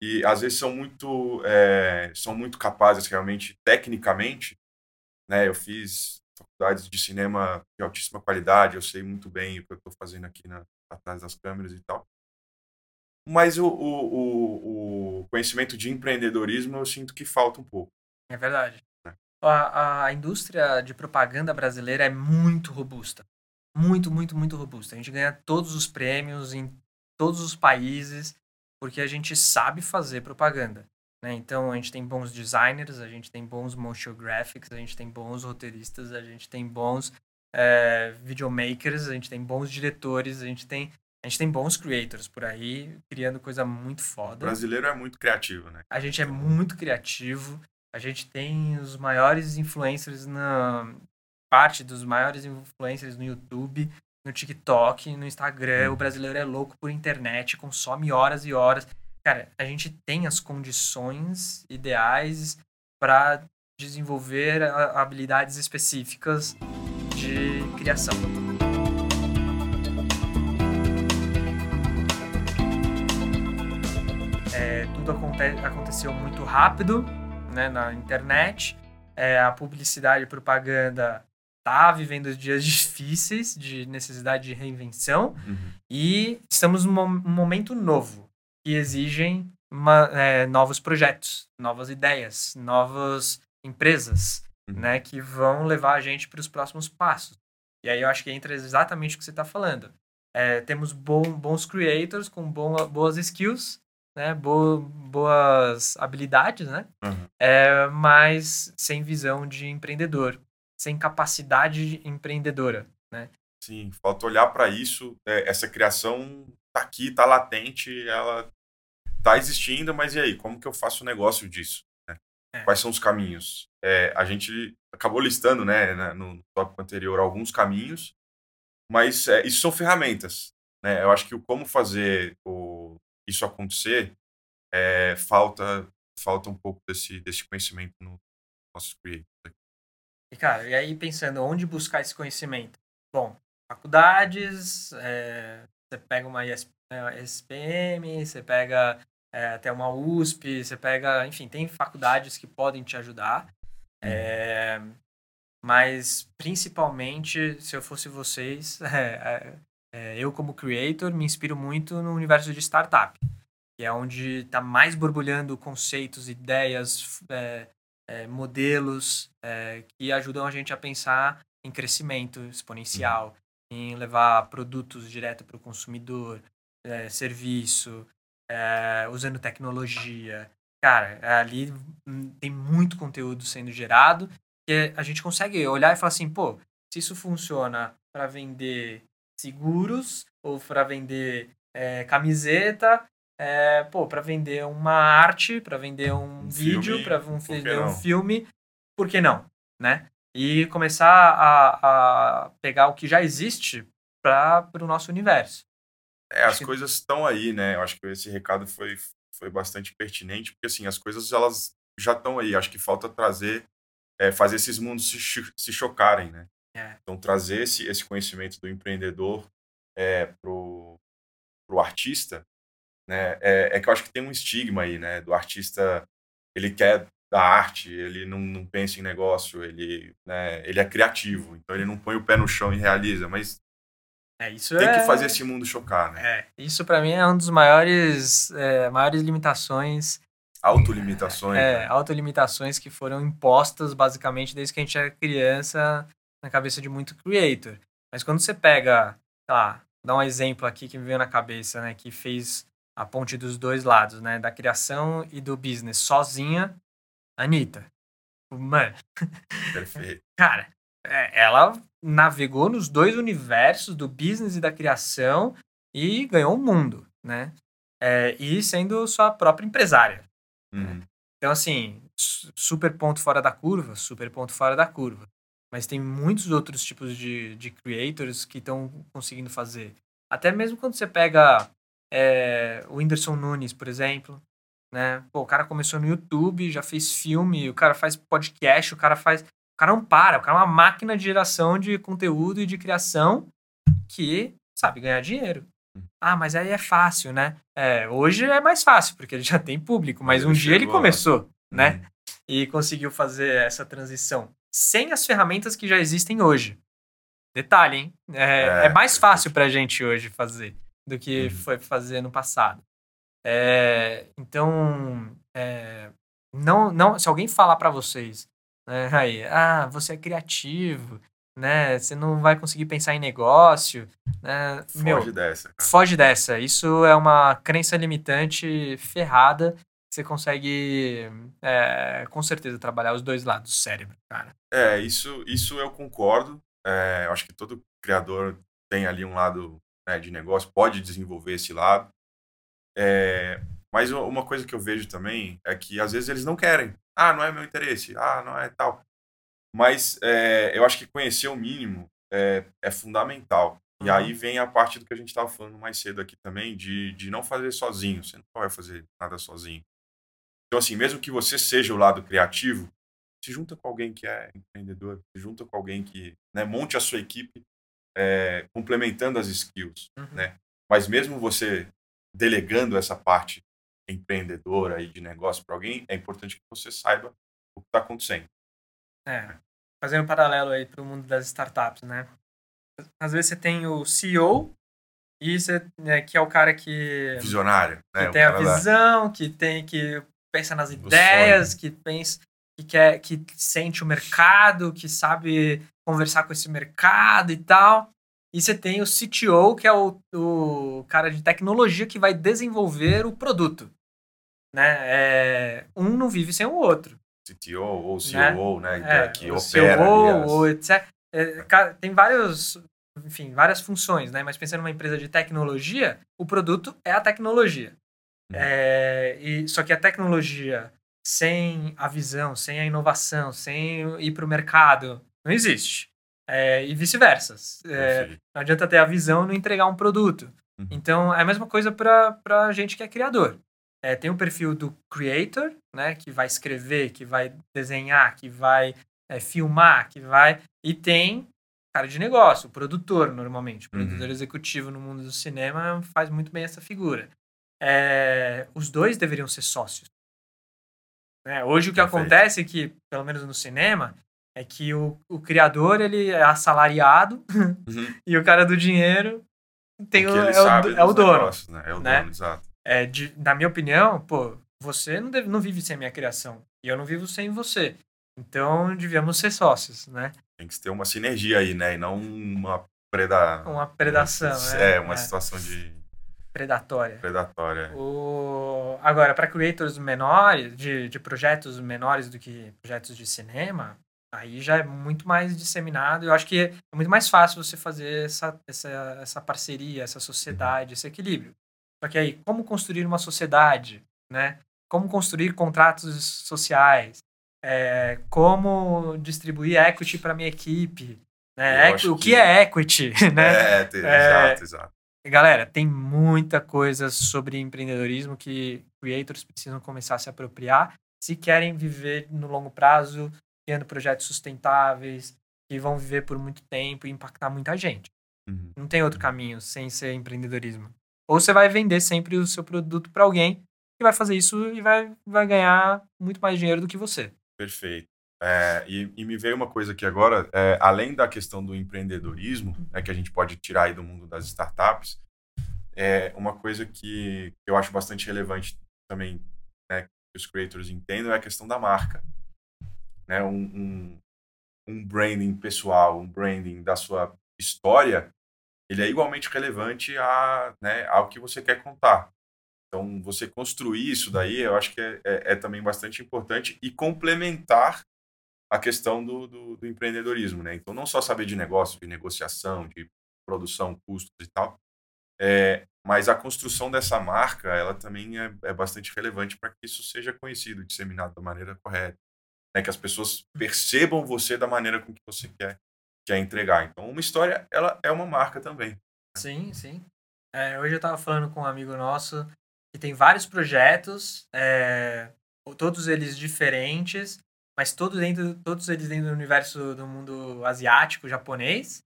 E às vezes são muito, é, são muito capazes realmente, tecnicamente. Né? Eu fiz faculdades de cinema de altíssima qualidade, eu sei muito bem o que eu estou fazendo aqui na, atrás das câmeras e tal. Mas o, o, o, conhecimento de empreendedorismo eu sinto que falta um pouco. É verdade. É. A, a indústria de propaganda brasileira é muito robusta. Muito, muito, muito robusta. A gente ganha todos os prêmios em todos os países porque a gente sabe fazer propaganda. Né? Então, a gente tem bons designers, a gente tem bons motion graphics, a gente tem bons roteiristas, a gente tem bons é, videomakers, a gente tem bons diretores, a gente tem a gente tem bons creators por aí, criando coisa muito foda. O brasileiro é muito criativo, né? A gente é muito criativo. A gente tem os maiores influencers na. Parte dos maiores influencers no YouTube, no TikTok, no Instagram. Hum. O brasileiro é louco por internet, consome horas e horas. Cara, a gente tem as condições ideais para desenvolver habilidades específicas de criação. tudo aconte aconteceu muito rápido né, na internet. É, a publicidade e propaganda tá vivendo dias difíceis de necessidade de reinvenção uhum. e estamos num momento novo que exigem uma, é, novos projetos, novas ideias, novas empresas, uhum. né, que vão levar a gente para os próximos passos. E aí eu acho que entra exatamente o que você está falando. É, temos bom, bons creators com boas skills né, bo boas habilidades, né? Uhum. É, mas sem visão de empreendedor, sem capacidade empreendedora, né? Sim, falta olhar para isso. É, essa criação tá aqui, tá latente, ela tá existindo, mas e aí? Como que eu faço o negócio disso? Né? É. Quais são os caminhos? É, a gente acabou listando, né, no tópico anterior, alguns caminhos, mas é, isso são ferramentas. Né? Eu acho que o como fazer o, isso acontecer, é, falta falta um pouco desse, desse conhecimento no nosso creators. E, cara, e aí pensando, onde buscar esse conhecimento? Bom, faculdades, é, você pega uma SPM, você pega é, até uma USP, você pega, enfim, tem faculdades que podem te ajudar. É, mas principalmente, se eu fosse vocês, é, é, eu, como creator, me inspiro muito no universo de startup, que é onde está mais borbulhando conceitos, ideias, é, é, modelos é, que ajudam a gente a pensar em crescimento exponencial, uhum. Em levar produtos direto para o consumidor, é, serviço, é, usando tecnologia. Cara, ali tem muito conteúdo sendo gerado que a gente consegue olhar e falar assim, pô, se isso funciona para vender seguros ou para vender é, camiseta, é, pô, para vender uma arte, para vender um, um vídeo, para um, vender um filme, por que não, né? E começar a, a pegar o que já existe para o nosso universo. É, as que... coisas estão aí, né? Eu acho que esse recado foi, foi bastante pertinente, porque assim, as coisas elas já estão aí. Acho que falta trazer, é, fazer esses mundos se, se chocarem, né? É. Então, trazer esse, esse conhecimento do empreendedor é, pro, pro artista, né, é, é, que eu acho que tem um estigma aí, né, do artista, ele quer da arte, ele não, não pensa em negócio, ele, né, ele é criativo, então ele não põe o pé no chão e realiza, mas é, isso tem é... que fazer esse mundo chocar, né? É, isso para mim é um dos maiores, é, maiores limitações autolimitações. É, né? autolimitações que foram impostas basicamente desde que a gente era criança na cabeça de muito creator. Mas quando você pega, sei lá, dá um exemplo aqui que me veio na cabeça, né, que fez a ponte dos dois lados, né, da criação e do business sozinha, Anitta. Mano. Perfeito. Cara, é, ela navegou nos dois universos do business e da criação e ganhou o mundo, né? É, e sendo sua própria empresária. Uhum. Então, assim, super ponto fora da curva, super ponto fora da curva mas tem muitos outros tipos de, de creators que estão conseguindo fazer. Até mesmo quando você pega É, o Whindersson Nunes, por exemplo, né? Pô, o cara começou no YouTube, já fez filme, o cara faz podcast, o cara faz. O cara não para, o cara é uma máquina de geração de conteúdo e de criação que sabe ganhar dinheiro. Hum. Ah, mas aí é fácil, né? É, hoje é mais fácil, porque ele já tem público, mas, mas um dia ele começou, lá. né? Uhum. E conseguiu fazer essa transição sem as ferramentas que já existem hoje. Detalhe, hein? É, é, é mais fácil pra gente hoje fazer do que uhum. foi fazer no passado. É, então, é, não, não, se alguém falar para vocês, né, aí, ah, você é criativo, né, você não vai conseguir pensar em negócio, né, foge meu, dessa. Cara. Foge dessa. Isso é uma crença limitante ferrada. Você consegue, é, com certeza, trabalhar os dois lados do cérebro, cara. É, isso, isso eu concordo. É, eu acho que todo criador tem ali um lado né, de negócio, pode desenvolver esse lado. É, mas uma coisa que eu vejo também é que às vezes eles não querem. Ah, não é meu interesse. Ah, não é tal. Mas é, eu acho que conhecer o mínimo é, é fundamental. E aí uhum. vem a parte do que a gente estava falando mais cedo aqui também, de, de não fazer sozinho. Você não vai fazer nada sozinho. Então, assim, mesmo que você seja o lado criativo, se junta com alguém que é empreendedor, se junta com alguém que né, monte a sua equipe é, complementando as skills, uhum. né? Mas mesmo você delegando essa parte empreendedora e de negócio para alguém, é importante que você saiba o que está acontecendo. É, fazendo um paralelo aí para o mundo das startups, né? Às vezes você tem o CEO e você, né, que é o cara que visionário, né? que tem a visão, da... que tem que pensa nas ideias, sonho. que pensa que quer que sente o mercado, que sabe conversar com esse mercado e tal. E você tem o CTO, que é o, o cara de tecnologia que vai desenvolver o produto. Né? É, um não vive sem o outro. CTO ou CEO, né? né? É, que opera. CEO, ou etc. É, tem vários, enfim, várias funções, né? Mas pensando numa empresa de tecnologia, o produto é a tecnologia. É, e, só que a tecnologia sem a visão, sem a inovação, sem ir para o mercado, não existe. É, e vice-versa. É, não adianta ter a visão e não entregar um produto. Uhum. Então, é a mesma coisa para a gente que é criador. É, tem o perfil do creator, né, que vai escrever, que vai desenhar, que vai é, filmar, que vai... E tem cara de negócio, o produtor, normalmente. O uhum. produtor executivo no mundo do cinema faz muito bem essa figura. É, os dois deveriam ser sócios. Né? Hoje o que Perfeito. acontece é que, pelo menos no cinema, é que o, o criador ele é assalariado uhum. e o cara do dinheiro tem o, é, o, é o dono. Negócios, né? É o né? dono, exato. É, de, na minha opinião, pô, você não, deve, não vive sem a minha criação e eu não vivo sem você. Então, devíamos ser sócios, né? Tem que ter uma sinergia aí, né? E não uma preda... Uma predação, uma, é, é. uma é. situação de... Predatória. Predatória. O... Agora, para creators menores, de, de projetos menores do que projetos de cinema, aí já é muito mais disseminado. Eu acho que é muito mais fácil você fazer essa, essa, essa parceria, essa sociedade, esse equilíbrio. Só que aí, como construir uma sociedade, né? Como construir contratos sociais, é, como distribuir equity para minha equipe, né? o que, que, é equity, né? É, é, exato, exato. Galera, tem muita coisa sobre empreendedorismo que creators precisam começar a se apropriar se querem viver no longo prazo criando projetos sustentáveis que vão viver por muito tempo e impactar muita gente. Uhum. Não tem outro caminho sem ser empreendedorismo. Ou você vai vender sempre o seu produto para alguém que vai fazer isso e vai, vai ganhar muito mais dinheiro do que você. Perfeito. É, e, e, me veio uma coisa aqui agora, é, além da questão do empreendedorismo, né, que a gente pode tirar aí do mundo das startups, é uma coisa que eu acho bastante relevante também, né, que os creators entendam, é a questão da marca né, um, um, um branding pessoal, um branding da sua história, ele é igualmente relevante a, né, ao que você quer contar. Então, você construir isso daí, eu acho que é, é, é também bastante importante e complementar a questão do, do, do, empreendedorismo, né? Então, não só saber de negócio, de negociação, de produção, custos e tal, é, mas a construção dessa marca, ela também é, é bastante relevante para que isso seja conhecido, disseminado da maneira correta né? Que as pessoas percebam você da maneira com que você quer, quer entregar. Então, uma história, ela é uma marca também. Sim, sim. É, hoje eu estava falando com um amigo nosso que tem vários projetos, é, todos eles diferentes, mas todos, dentro, todos eles dentro do universo do mundo asiático, japonês.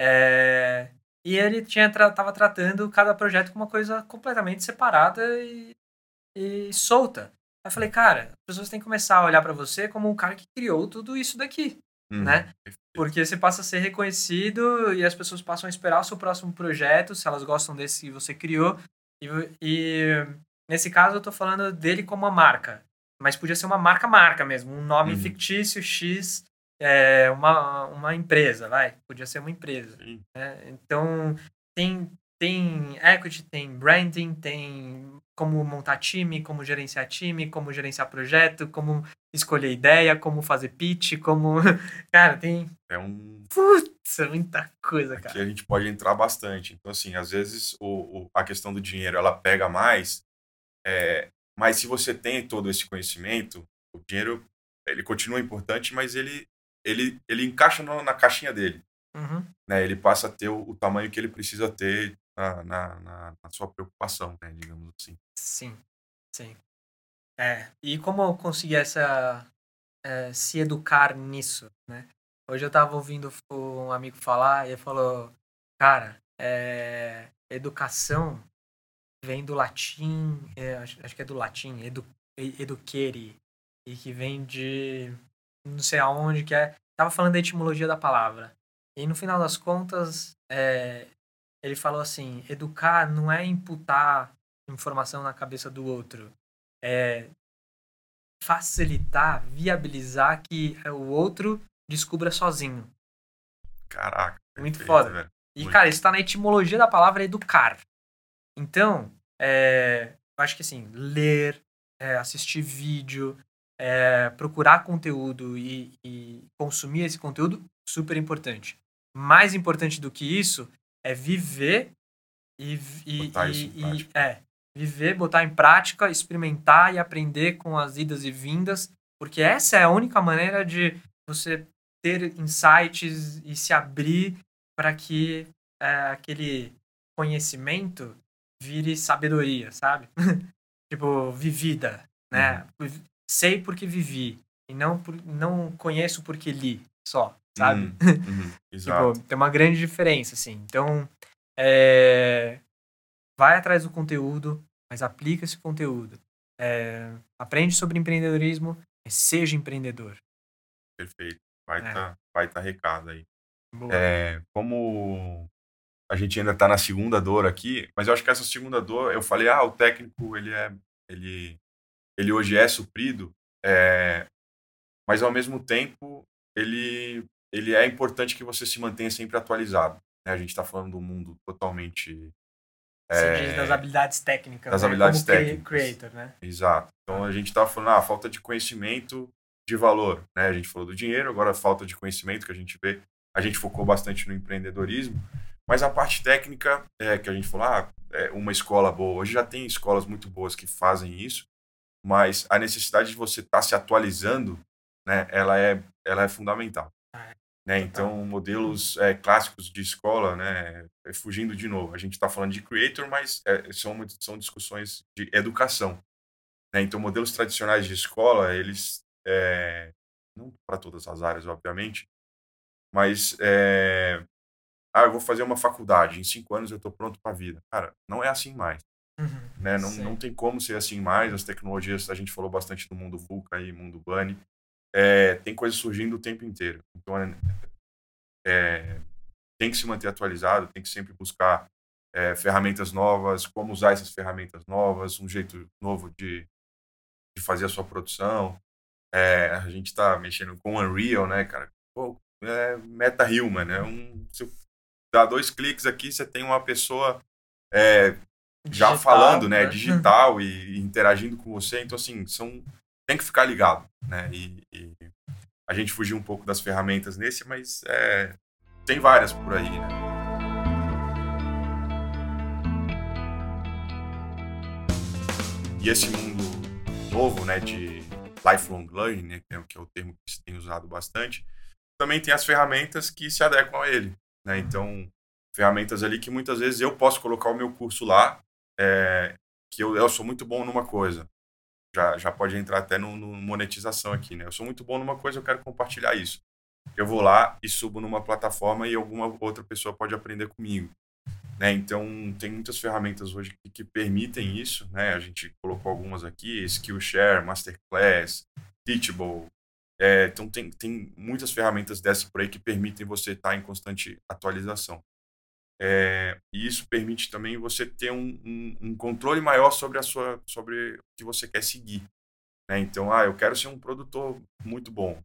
É, e ele tinha tava tratando cada projeto como uma coisa completamente separada e, e solta. Aí eu falei, cara, as pessoas têm que começar a olhar para você como um cara que criou tudo isso daqui, hum, né? Porque você passa a ser reconhecido e as pessoas passam a esperar o seu próximo projeto, se elas gostam desse que você criou. E, e nesse caso eu tô falando dele como uma marca. Mas podia ser uma marca-marca mesmo, um nome uhum. fictício X, é, uma, uma empresa, vai. Podia ser uma empresa. Né? Então, tem, tem equity, tem branding, tem como montar time, como gerenciar time, como gerenciar projeto, como escolher ideia, como fazer pitch, como. Cara, tem. É um. Putz, é muita coisa, cara. Aqui a gente pode entrar bastante. Então, assim, às vezes o, o a questão do dinheiro ela pega mais, é, mas se você tem todo esse conhecimento, o dinheiro ele continua importante, mas ele ele, ele encaixa no, na caixinha dele. Uhum. Né? Ele passa a ter o, o, tamanho que ele precisa ter na, na, na, na sua preocupação, né? digamos assim. Sim, sim. É, e como conseguir essa é, se educar nisso, né? Hoje eu tava ouvindo um amigo falar e ele falou, cara, é, educação vem do latim, é, acho, acho, que é do latim, edu, eduquere, e que vem de não sei aonde que é. Tava falando da etimologia da palavra. E no final das contas, é, ele falou assim: educar não é imputar informação na cabeça do outro, é facilitar, viabilizar que o outro descubra sozinho. Caraca. Muito foda. Velho. E, Muito. cara, isso tá na etimologia da palavra educar. Então, é, eu acho que assim, ler, é, assistir vídeo, é, procurar conteúdo e, e, consumir esse conteúdo, super importante. Mais importante do que isso é viver e, e, e é, viver, botar em prática, experimentar e aprender com as idas e vindas, porque essa é a única maneira de você ter insights e se abrir para que é, aquele conhecimento vire sabedoria, sabe? tipo, vivida, né? Uhum sei porque vivi e não por, não conheço porque li só, sabe? Hum, uhum, exato. tipo, tem uma grande diferença, assim. Então, é, vai atrás do conteúdo, mas aplica esse conteúdo. É, aprende sobre empreendedorismo, mas seja empreendedor. Perfeito. Vai estar é. tá, vai tá recado aí. É, como a gente ainda está na segunda dor aqui, mas eu acho que essa segunda dor, eu falei, ah, o técnico ele é, ele ele hoje é suprido, é, mas ao mesmo tempo ele, ele é importante que você se mantenha sempre atualizado. Né? A gente está falando um mundo totalmente você diz das habilidades técnicas, das né? habilidades Como técnicas. creator, né? Exato. Então a gente está falando, ah, falta de conhecimento de valor, né? A gente falou do dinheiro, agora falta de conhecimento que a gente vê. A gente focou bastante no empreendedorismo, mas a parte técnica, é, que a gente falou, ah, é uma escola boa. Hoje já tem escolas muito boas que fazem isso, mas a necessidade de você estar tá se atualizando, né, ela é, ela é fundamental. Né? Então, modelos é, clássicos de escola, né, é, fugindo de novo, a gente está falando de creator, mas é, são, são discussões de educação. Né? Então, modelos tradicionais de escola, eles, é, não para todas as áreas, obviamente, mas é, ah, eu vou fazer uma faculdade, em cinco anos eu estou pronto para a vida. Cara, não é assim mais. Uhum, né? não, não tem como ser assim mais. As tecnologias, a gente falou bastante do mundo VUCA e mundo Bunny. É, tem coisas surgindo o tempo inteiro. Então, é, é, tem que se manter atualizado, tem que sempre buscar é, ferramentas novas, como usar essas ferramentas novas, um jeito novo de, de fazer a sua produção. É, a gente está mexendo com Unreal, né, cara? Pô, é Meta Human, né? Um, se dá dois cliques aqui, você tem uma pessoa é, já falando, né, né? digital e, interagindo com você. Então, assim, são, tem que ficar ligado, né? E, e a gente fugiu um pouco das ferramentas nesse, mas é, tem várias por aí, né? E esse mundo novo, né, de lifelong learning, né, que é, que é o termo que se tem usado bastante, também tem as ferramentas que se adequam a ele, né? Então, ferramentas ali que muitas vezes eu posso colocar o meu curso lá, é, que eu, eu sou muito bom numa coisa. Já, já pode entrar até no, no monetização aqui, né? Eu sou muito bom numa coisa, eu quero compartilhar isso. Eu vou lá e subo numa plataforma e alguma outra pessoa pode aprender comigo. Né? Então, tem muitas ferramentas hoje que, que, permitem isso. Né? A gente colocou algumas aqui, Skillshare, Masterclass, Teachable. É, então, tem, tem muitas ferramentas dessa por aí que permitem você estar em constante atualização. É, e isso permite também você ter um, um, um, controle maior sobre a sua sobre o que você quer seguir. Né? Então, ah, eu quero ser um produtor muito bom.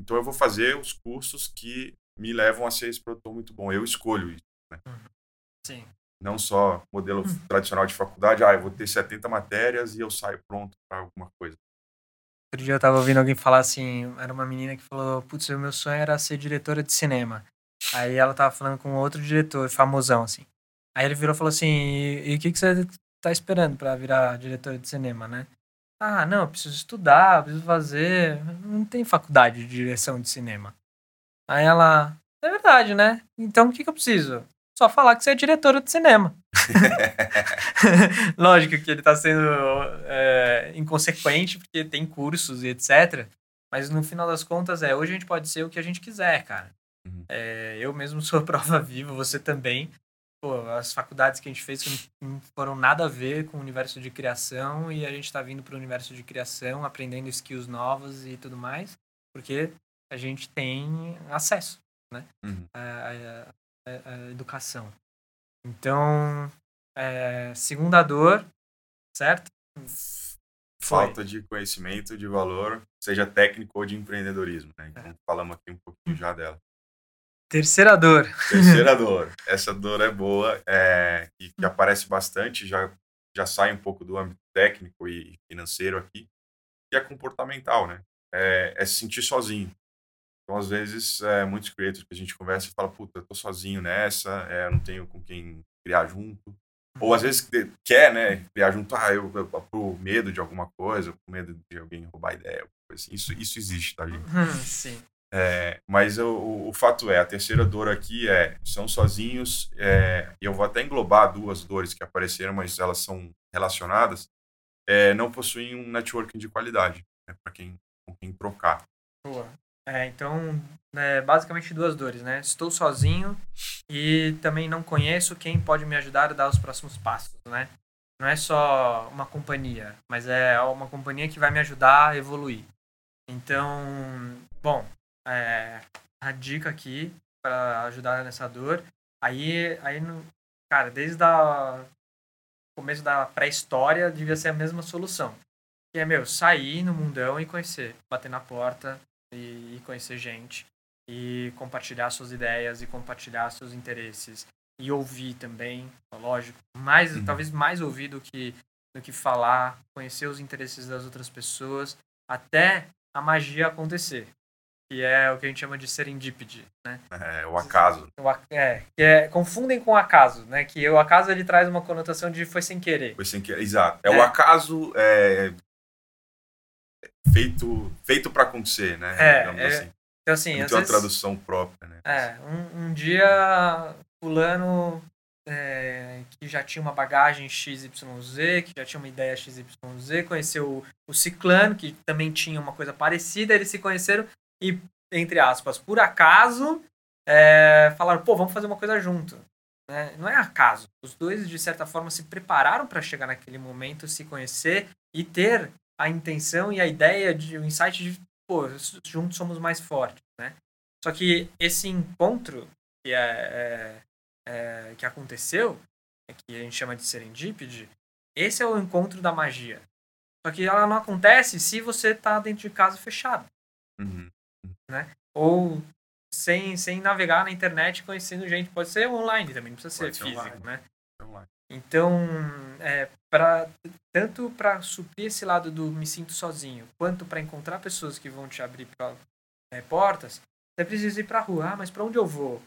Então, eu vou fazer os cursos que me levam a ser esse produtor muito bom. Eu escolho isso. Né? Uhum. Sim. Não só modelo hum. tradicional de faculdade, ah, eu vou ter 70 matérias e eu saio pronto para alguma coisa. Outro dia eu tava ouvindo alguém falar assim, era uma menina que falou, putz, o meu sonho era ser diretora de cinema. Aí ela tava falando com outro diretor, famosão, assim. Aí ele virou e falou assim, e o que, que você tá esperando para virar diretor de cinema, né? Ah, não, preciso estudar, preciso fazer. Não tem faculdade de direção de cinema. Aí ela, é verdade, né? Então o que, que eu preciso? só falar que você é diretora de cinema. Lógico que ele está sendo é, inconsequente, porque tem cursos e etc. Mas no final das contas, é hoje a gente pode ser o que a gente quiser, cara. Uhum. É, eu mesmo sou prova viva, você também. Pô, as faculdades que a gente fez não foram nada a ver com o universo de criação e a gente está vindo para o universo de criação, aprendendo skills novas e tudo mais, porque a gente tem acesso né? Uhum. A, a, a educação. Então, é, segunda dor, certo? Foi. Falta de conhecimento, de valor, seja técnico ou de empreendedorismo. Né? Então, é. falamos aqui um pouquinho já dela. Terceira dor. Terceira dor. Essa dor é boa, é, que, que aparece bastante, já, já sai um pouco do âmbito técnico e financeiro aqui, que é comportamental, né? É, é se sentir sozinho. Então, às vezes, é, muitos creators que a gente conversa e fala, puta, eu tô sozinho nessa, é, eu não tenho com quem criar junto. Ou às vezes quer, né, criar junto, ah, eu, eu, por medo de alguma coisa, por medo de alguém roubar ideia, assim. Isso, isso existe, tá, gente? Sim. É, mas o, o, o, fato é, a terceira dor aqui é, são sozinhos, é, eu vou até englobar duas dores que apareceram, mas elas são relacionadas, é, não possuem um networking de qualidade, né, para quem, com quem trocar. Boa. É, então, é, basicamente duas dores, né? Estou sozinho e também não conheço quem pode me ajudar a dar os próximos passos, né? Não é só uma companhia, mas é uma companhia que vai me ajudar a evoluir. Então, bom, é, a dica aqui para ajudar nessa dor, aí, aí cara, desde o começo da pré-história devia ser a mesma solução. Que é, meu, sair no mundão e conhecer, bater na porta, e, e conhecer gente e compartilhar suas ideias e compartilhar seus interesses e ouvir também, lógico, mais uhum. talvez mais ouvir do que do que falar, conhecer os interesses das outras pessoas até a magia acontecer, que é o que a gente chama de serendipity, né? É, o acaso. É, que é, confundem com o acaso, né? Que o acaso ele traz uma conotação de foi sem querer. Foi sem querer, exato. É, é. o acaso é, feito feito para acontecer, né? É, é assim. Então, assim, Não tem uma tradução própria, né? É, um, um dia fulano é, que já tinha uma bagagem XYZ, que já tinha uma ideia XYZ, conheceu o, o Ciclano, que também tinha uma coisa parecida, eles se conheceram e, entre aspas, por acaso, é, falaram, pô, vamos fazer uma coisa junto. Né? Não é acaso. Os dois, de certa forma, se prepararam para chegar naquele momento, se conhecer e ter a intenção e a ideia de o insight de pô, juntos somos mais fortes, né? Só que esse encontro que é, é, é que aconteceu, é que a gente chama de serendipity, esse é o encontro da magia. Só que ela não acontece se você está dentro de casa fechado, uhum. Né? Ou sem, sem navegar na internet conhecendo gente. Pode ser online também, não precisa ser, ser físico, online. né? Online. Então, é, pra, tanto para suprir esse lado do me sinto sozinho, quanto para encontrar pessoas que vão te abrir pra, é, portas, você precisa ir para a rua. Ah, mas para onde eu vou?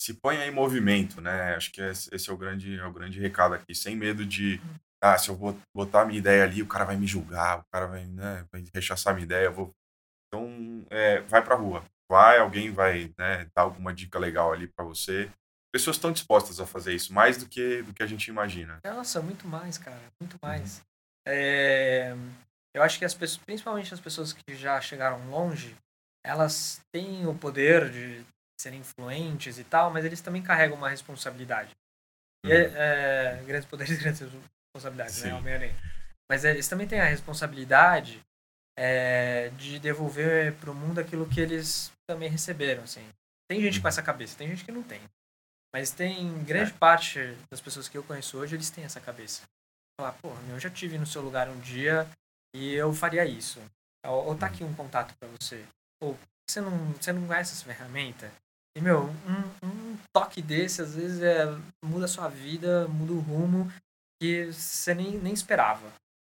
Se ponha em movimento, né? Acho que esse é o grande, é o grande recado aqui. Sem medo de, ah, se eu botar minha ideia ali, o cara vai me julgar, o cara vai, né, vai rechaçar minha ideia. vou... Então, é, vai para a rua. Vai, alguém vai né, dar alguma dica legal ali para você pessoas estão dispostas a fazer isso, mais do que, do que a gente imagina. Nossa, muito mais, cara, muito mais. Uhum. É, eu acho que as pessoas, principalmente as pessoas que já chegaram longe, elas têm o poder de serem influentes e tal, mas eles também carregam uma responsabilidade. Uhum. E é, é, grandes poderes, grandes responsabilidades, né, Sim. né? Homem-Aranha. Mas eles também têm a responsabilidade é, de devolver para o mundo aquilo que eles também receberam, assim. Tem gente com uhum. essa cabeça, tem gente que não tem. Mas tem grande é. parte das pessoas que eu conheço hoje, eles têm essa cabeça. Falar, pô, eu já tive no seu lugar um dia e eu faria isso. Ou, ou tá aqui um contato para você. Ou você não, você não conhece essa ferramenta? E, meu, um, um toque desse, às vezes, é, muda a sua vida, muda o rumo que você nem, nem esperava.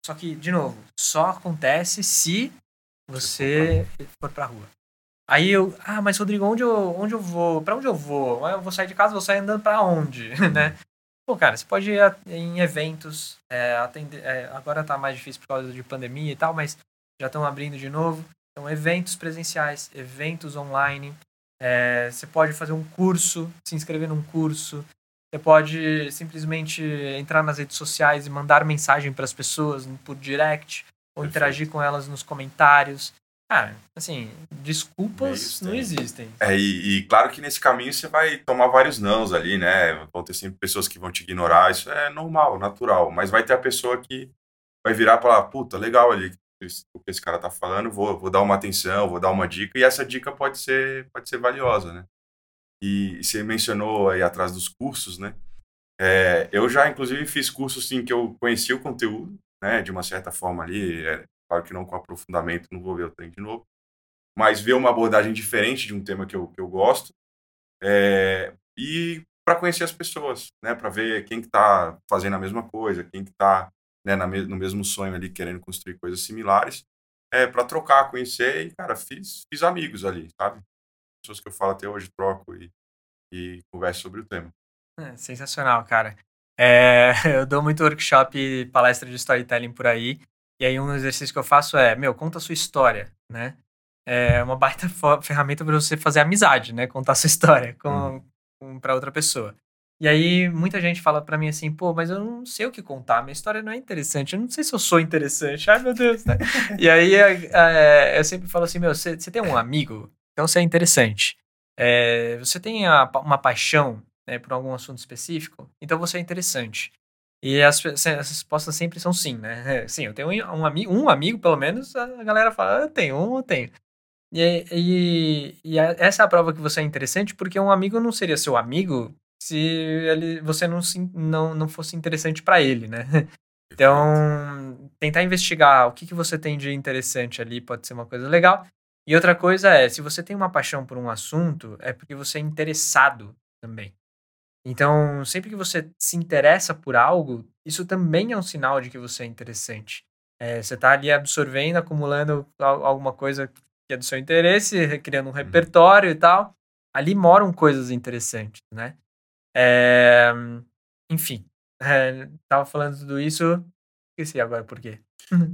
Só que, de novo, só acontece se você for pra rua. Aí eu, ah, mas Rodrigo, onde eu, onde eu vou? Pra onde eu vou? Eu vou sair de casa, vou sair andando pra onde, né? Pô, cara, você pode ir em eventos, é, atender, é, agora tá mais difícil por causa de pandemia e tal, mas já estão abrindo de novo. Então, eventos presenciais, eventos online. É, você pode fazer um curso, se inscrever num curso. Você pode simplesmente entrar nas redes sociais e mandar mensagem para as pessoas por direct ou Perfeito. interagir com elas nos comentários. Cara, assim, desculpas não existem. É, e, e, claro que nesse caminho você vai tomar vários nãos ali, né? Vão ter sempre pessoas que vão te ignorar, isso é normal, natural. Mas vai ter a pessoa que vai virar e falar, puta, legal ali o que esse cara tá falando, vou, vou dar uma atenção, vou dar uma dica, e essa dica pode ser, pode ser valiosa, né? E, você mencionou aí atrás dos cursos, né? É, eu já, inclusive, fiz cursos, sim, que eu conheci o conteúdo, né? De uma certa forma ali, é, Claro que não com aprofundamento, não vou ver o trem de novo. Mas ver uma abordagem diferente de um tema que eu, que eu gosto. É, e para conhecer as pessoas, né? Para ver quem que está fazendo a mesma coisa, quem que está né, na, no mesmo sonho ali, querendo construir coisas similares. É, para trocar, conhecer e, cara, fiz, fiz amigos ali, sabe? Pessoas que eu falo até hoje, troco e, e converso sobre o tema. É, sensacional, cara. É, eu dou muito workshop e palestra de storytelling por aí. E aí um exercício que eu faço é, meu, conta a sua história, né? É uma baita ferramenta para você fazer amizade, né? Contar a sua história com, uhum. para outra pessoa. E aí muita gente fala para mim assim, pô, mas eu não sei o que contar, minha história não é interessante, eu não sei se eu sou interessante, ai meu Deus, né? e aí é, é, eu sempre falo assim, meu, você tem um amigo, então você é interessante. É, você tem a, uma paixão né, por algum assunto específico, então você é interessante. E as, as respostas sempre são sim, né? Sim, eu tenho um, um, amigo, um amigo, pelo menos, a galera fala, ah, eu tenho, um eu tenho. E, e, e, essa é a prova que você é interessante, porque um amigo não seria seu amigo se ele, você não, não, não fosse interessante para ele, né? Então, tentar investigar o que, que você tem de interessante ali pode ser uma coisa legal. E outra coisa é, se você tem uma paixão por um assunto, é porque você é interessado também. Então, sempre que você se interessa por algo, isso também é um sinal de que você é interessante. É, você está ali absorvendo, acumulando alguma coisa que é do seu interesse, criando um uhum. repertório e tal. Ali moram coisas interessantes, né? É, enfim, é, tava falando tudo isso, esqueci agora por quê.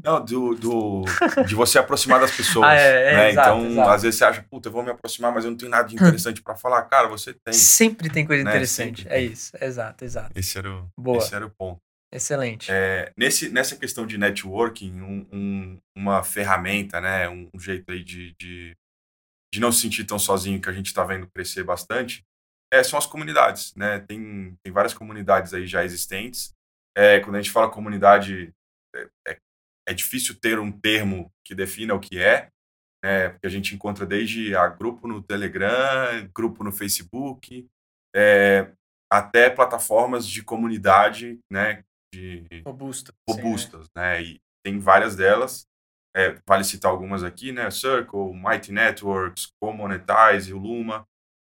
Não, do, do, de você aproximar das pessoas. ah, é, é, né? exato, então, exato. às vezes você acha, puta, eu vou me aproximar, mas eu não tenho nada de interessante para falar. Cara, você tem. Sempre tem coisa né? interessante. Sempre. É isso, exato, exato. Esse era o, Boa. Esse era o ponto. Excelente. É, nesse, nessa questão de networking, um, um, uma ferramenta, né, um, um jeito aí de, de, de, não se sentir tão sozinho que a gente está vendo crescer bastante, é, são as comunidades. Né? Tem, tem várias comunidades aí já existentes. É, quando a gente fala comunidade, é, é é difícil ter um termo que defina o que é, né? porque a gente encontra desde a grupo no Telegram, grupo no Facebook, é, até plataformas de comunidade, né, de Robusta, robustas, sim, né? né? E tem várias delas. É, vale citar algumas aqui, né? Circle, Mighty Networks, Comonetize, o Luma,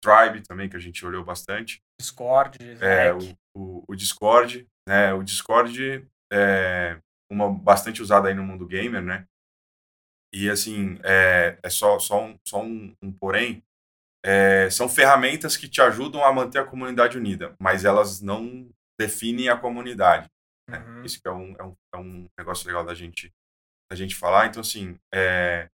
Tribe também que a gente olhou bastante. Discord, é, o, o, o, Discord, né? O Discord é, uma bastante usada aí no mundo gamer, né? E assim, é, é só, só, um, só um, um porém, é, são ferramentas que te ajudam a manter a comunidade unida, mas elas não definem a comunidade. Né? Uhum. Isso que é um, é, um, é um negócio legal da gente, da gente falar. Então, assim, é,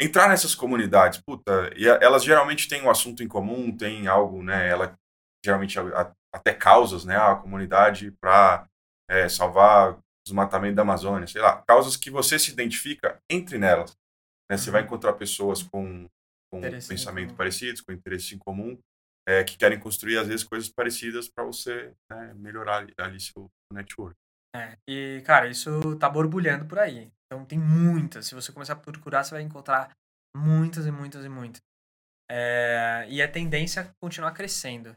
entrar nessas comunidades, puta, e elas geralmente têm um assunto em comum, tem algo, né? Ela geralmente até causas, né? A comunidade para é, salvar o desmatamento da Amazônia, sei lá, causas que você se identifica entre nelas. Né? Você vai uhum. encontrar pessoas com, com pensamento parecidos, com interesse em comum, é, que querem construir, às vezes, coisas parecidas para você né, melhorar ali, ali seu network. É, e, cara, isso tá borbulhando por aí. Então tem muitas. Se você começar a procurar, você vai encontrar muitas e muitas e muitas. É, e a tendência a continuar crescendo.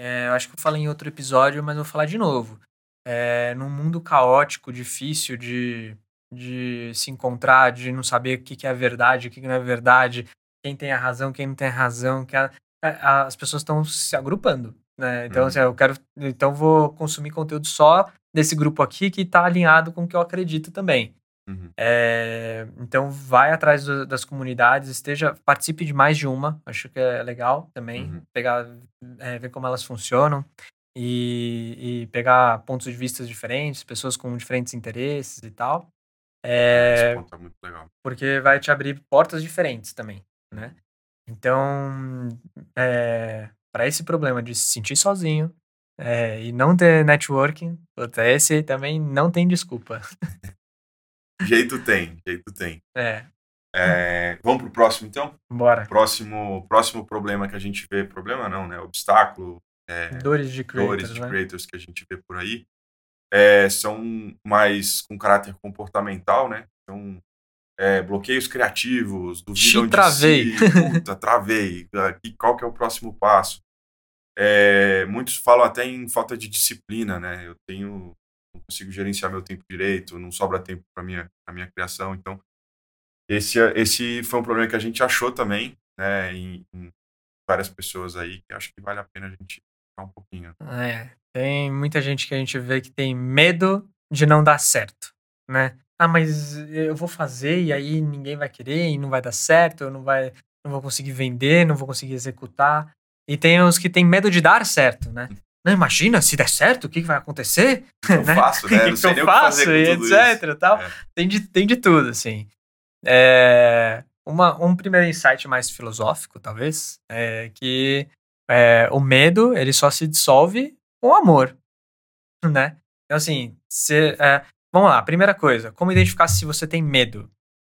É, eu acho que eu falei em outro episódio, mas vou falar de novo. É, num mundo caótico, difícil de, de se encontrar, de não saber o que, que é verdade, o que, que não é verdade, quem tem a razão, quem não tem a razão, que a, a, as pessoas estão se agrupando. Né? Então, uhum. assim, eu quero. Então, vou consumir conteúdo só desse grupo aqui que está alinhado com o que eu acredito também. Uhum. É, então, vai atrás do, das comunidades, esteja, participe de mais de uma, acho que é legal também, uhum. pegar, é, ver como elas funcionam e, e, pegar pontos de vista diferentes, pessoas com diferentes interesses e tal. É, Esse ponto é muito legal. Porque vai te abrir portas diferentes também, né? Então, é, para esse problema de se sentir sozinho é, e não ter networking, esse também não tem desculpa. Jeito tem, jeito tem. É. é vamos pro próximo, então? Bora. Próximo, próximo problema que a gente vê, problema não, né? Obstáculo. É, dores de creators, dores de né? creators que a gente vê por aí. É, são mais com caráter comportamental, né? Então, é, bloqueios criativos, duvidam Te travei. de si, puta, travei, qual que é o próximo passo? É, muitos falam até em falta de disciplina, né? Eu tenho não consigo gerenciar meu tempo direito, não sobra tempo para minha a minha criação. Então, esse esse foi um problema que a gente achou também, né, em, em várias pessoas aí, que acho que vale a pena a gente ficar um pouquinho. É, tem muita gente que a gente vê que tem medo de não dar certo, né? Ah, mas eu vou fazer e aí ninguém vai querer e não vai dar certo, eu não vai não vou conseguir vender, não vou conseguir executar. E tem os que têm medo de dar certo, né? Não, imagina, se der certo, o que, vai acontecer? O que eu né? faço, né? O que, que eu faço, e etc. Tal. É. Tem, de, tem de tudo, assim. É, uma, um primeiro insight mais filosófico, talvez, é que é, o medo, ele só se dissolve com o amor, né? Então, assim, se, é, vamos lá, primeira coisa, como identificar se você tem medo?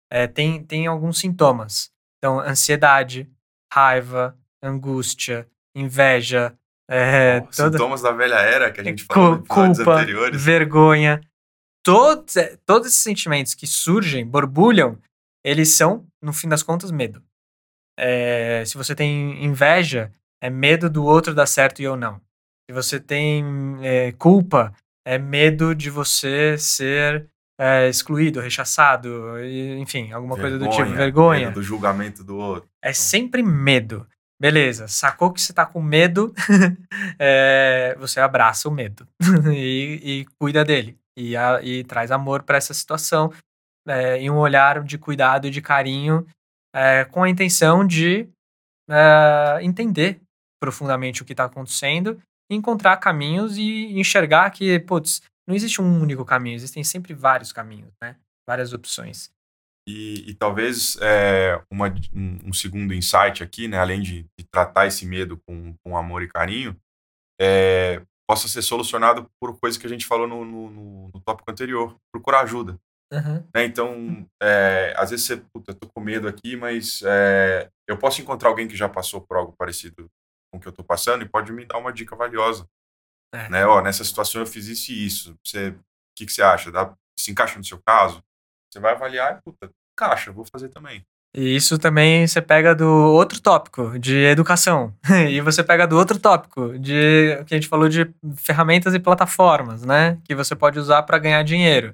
É, tem, tem alguns sintomas. Então, ansiedade, raiva, angústia, inveja, é, toda... Sintomas da velha era que a gente falou em culpa, anteriores. vergonha. Todos, é, todos esses sentimentos que surgem, borbulham, eles são, no fim das contas, medo. É, se você tem inveja, é medo do outro dar certo e eu não. Se você tem é, culpa, é medo de você ser é, excluído, rechaçado, enfim, alguma vergonha, coisa do tipo. Vergonha. Medo do julgamento do outro. É sempre medo. Beleza, sacou que você tá com medo, é, você abraça o medo e, e, cuida dele. E, a, e traz amor para essa situação é, e um olhar de cuidado e de carinho é, com a intenção de é, entender profundamente o que está acontecendo, encontrar caminhos e enxergar que, putz, não existe um único caminho, existem sempre vários caminhos, né? Várias opções. E, e talvez é, uma, um, um, segundo insight aqui, né, além de, de, tratar esse medo com, com amor e carinho, é, possa ser solucionado por coisas que a gente falou no, no, no tópico anterior, procurar ajuda. Uhum. Né? Então, é, às vezes você, puta, tô com medo aqui, mas é, eu posso encontrar alguém que já passou por algo parecido com o que eu tô passando e pode me dar uma dica valiosa. É. Né? Ó, nessa situação eu fiz isso e isso. Você, o que, que você acha? Dá, se encaixa no seu caso? Você vai avaliar e, puta, caixa, vou fazer também. E isso também você pega do outro tópico, de educação. e você pega do outro tópico, de que a gente falou de ferramentas e plataformas, né? Que você pode usar para ganhar dinheiro.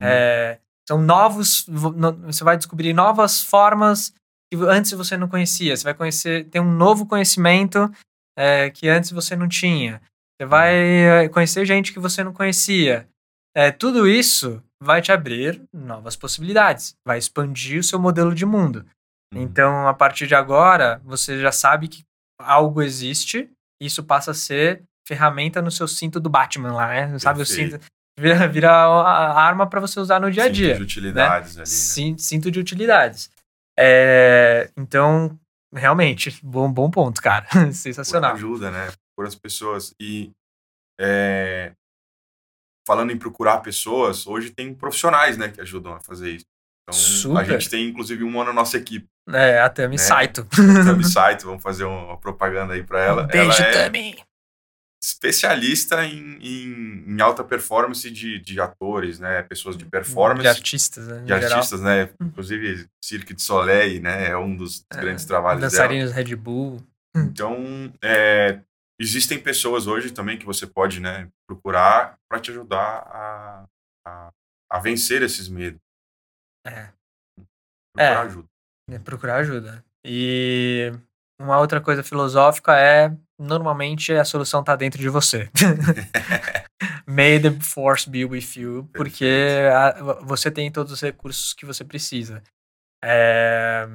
Hum. É, são novos. Você vai descobrir novas formas que antes você não conhecia. Você vai conhecer, ter um novo conhecimento é, que antes você não tinha. Você vai uhum. é, conhecer gente que você não conhecia. É, tudo isso vai te abrir novas possibilidades, vai expandir o seu modelo de mundo. Uhum. Então, a partir de agora, você já sabe que algo existe, e isso passa a ser ferramenta no seu cinto do Batman lá, né? Sabe o cinto vira, vira a arma para você usar no dia a dia. Cinto de utilidades né? ali, né? Cinto de utilidades. É, então, realmente, bom, bom ponto, cara. Sensacional. Ajuda, né? procura as pessoas. E é, falando em procurar pessoas, hoje tem profissionais, né, que ajudam a fazer isso. Então, Super. a gente tem inclusive uma na nossa equipe. É, a Tami né? Saito. Tami Saito, vamos fazer uma propaganda aí para ela. Um beijo, ela é Tami. especialista em, em, em alta performance de, de atores, né, pessoas de performance, De artistas, né? de artistas, né, inclusive Cirque du Soleil, né, é um dos É, grandes trabalhos dela. Dançarinos Red Bull. Então, é, existem pessoas hoje também que você pode né, procurar para te ajudar a, a, a, vencer esses medos. É. Procurar É. ajuda. É procurar ajuda. E uma outra coisa filosófica é normalmente a solução está dentro de você. May the force be with you, porque a- você tem todos os recursos que você precisa. É,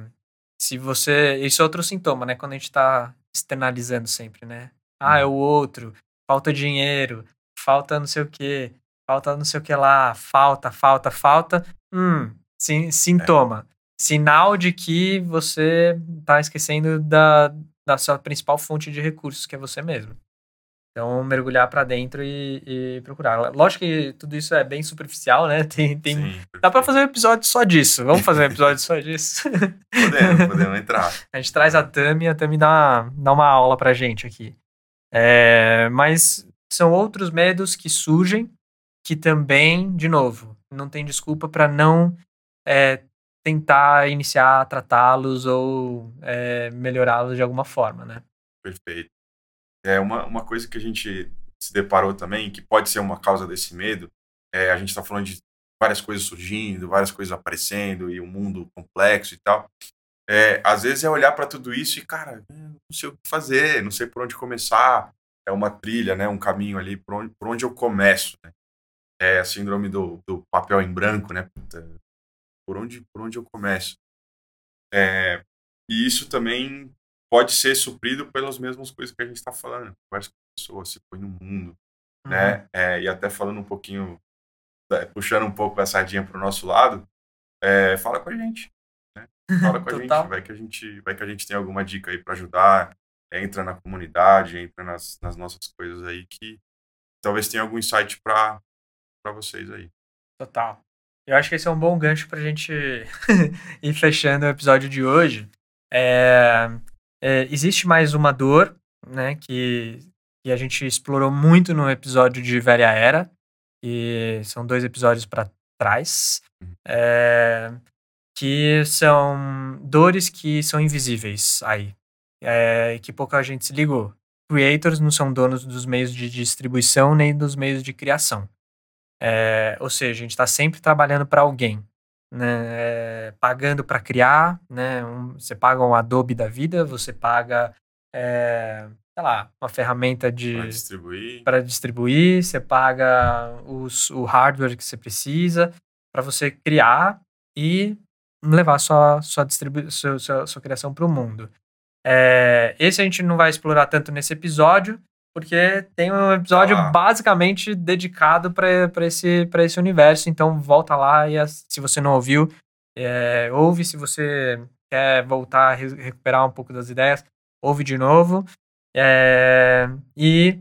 se você, isso é outro sintoma, né? Quando a gente está externalizando sempre, né? Ah, é o outro, falta dinheiro, falta não sei o quê, falta não sei o que lá, falta, falta, falta. Hum, sim, sintoma. Sinal de que você está esquecendo da, da sua principal fonte de recursos, que é você mesmo. Então, mergulhar para dentro e, e procurar. Lógico que tudo isso é bem superficial, né? Tem, tem, Sim, dá para fazer um episódio só disso. Vamos fazer um episódio só disso. Podemos, podemos entrar. A gente traz a Tami, a Tami dá, dá uma aula pra gente aqui. É, mas são outros medos que surgem que também, de novo, não tem desculpa para não é, tentar iniciar tratá-los ou é, melhorá-los de alguma forma, né? Perfeito. É uma, uma coisa que a gente se deparou também, que pode ser uma causa desse medo, é, a gente está falando de várias coisas surgindo, várias coisas aparecendo e um mundo complexo e tal. É, às vezes é olhar para tudo isso e, cara, não sei o que fazer, não sei por onde começar. É uma trilha, né, um caminho ali por onde, por onde eu começo. Né? É a síndrome do, do papel em branco, né? Por onde, por onde eu começo? É, e isso também pode ser suprido pelas mesmas coisas que a gente está falando. Conversa com pessoas, se põe no mundo, Uhum. né? É, e até falando um pouquinho, da- puxando um pouco a sardinha para o nosso lado, é, fala com a gente. Né? Fala com a gente, vai que a gente, vai que a gente tem alguma dica aí para ajudar. É, entra na comunidade, entra nas, nas nossas coisas aí que talvez tenha algum insight para vocês aí. Total. Eu acho que esse é um bom gancho pra gente ir fechando o episódio de hoje. É, é, existe mais uma dor, né, que, que a gente explorou muito no episódio de Velha Era, e são dois episódios para trás, é, que são dores que são invisíveis aí, é, que pouca gente se ligou. Creators não são donos dos meios de distribuição nem dos meios de criação. É, ou seja, a gente está sempre trabalhando para alguém, né? É, pagando para criar, né? Um- você paga um Adobe da vida, você paga, é, sei lá, uma ferramenta de Para distribuir. para distribuir, você paga os, o hardware que você precisa para você criar e levar sua, sua, distribu sua, sua, sua criação para o mundo. É, esse a gente não vai explorar tanto nesse episódio, porque tem um episódio lá. basicamente dedicado para esse, pra esse universo. Então volta lá e se você não ouviu, é, ouve. Se você quer voltar a re- recuperar um pouco das ideias, ouve de novo. É, e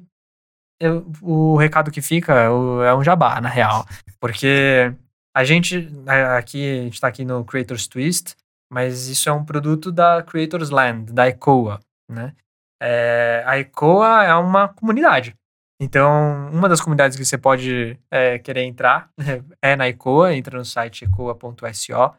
eu- o recado que fica o- é um jabá, na real. Porque a gente, aqui, a gente tá aqui no Creators Twist, mas isso é um produto da Creators Land, da ECOA, né? É, a ECOA é uma comunidade. Então, uma das comunidades que você pode é, querer entrar é na ECOA, entra no site ecoa.so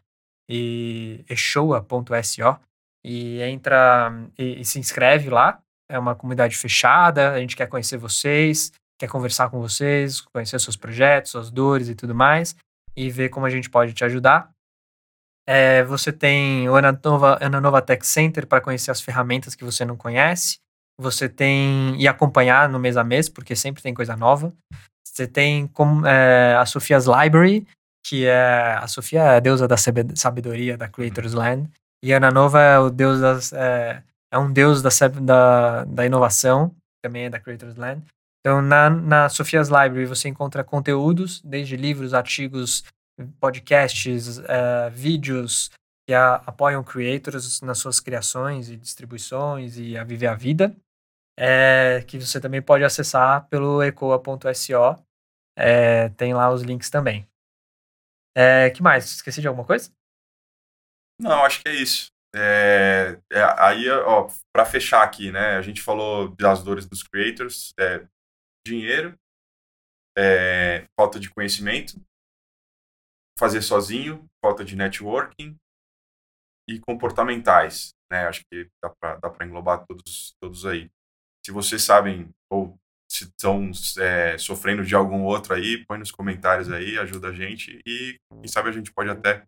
e echoa.so e entra e, e se inscreve lá. É uma comunidade fechada, a gente quer conhecer vocês, quer conversar com vocês, conhecer seus projetos, suas dores e tudo mais, e ver como a gente pode te ajudar. É, você tem o Ana Nova, Tech Center para conhecer as ferramentas que você não conhece. Você tem e acompanhar no mês a mês, porque sempre tem coisa nova. Você tem com, é, a Sofia's Library, que é a Sofia é a deusa da sabe- sabedoria da Creators Land, e a Ana Nova é o deus das, é, é um deus da, da, da inovação, também é da Creators Land. Então, na, na Sofia's Library você encontra conteúdos, desde livros, artigos, podcasts, eh, vídeos que a- apoiam creators nas suas criações e distribuições e a viver a vida. é, que você também pode acessar pelo ecoa.so. É, tem lá os links também. É, que mais? Esqueci de alguma coisa? Não, acho que é isso. É, é, aí, ó, para fechar aqui, né? A gente falou das dores dos creators, é, dinheiro, é, falta de conhecimento, fazer sozinho, falta de networking e comportamentais, né? Acho que dá para englobar todos, todos aí. Se vocês sabem ou se estão é, sofrendo de algum outro aí, põe nos comentários aí, ajuda a gente e quem sabe a gente pode até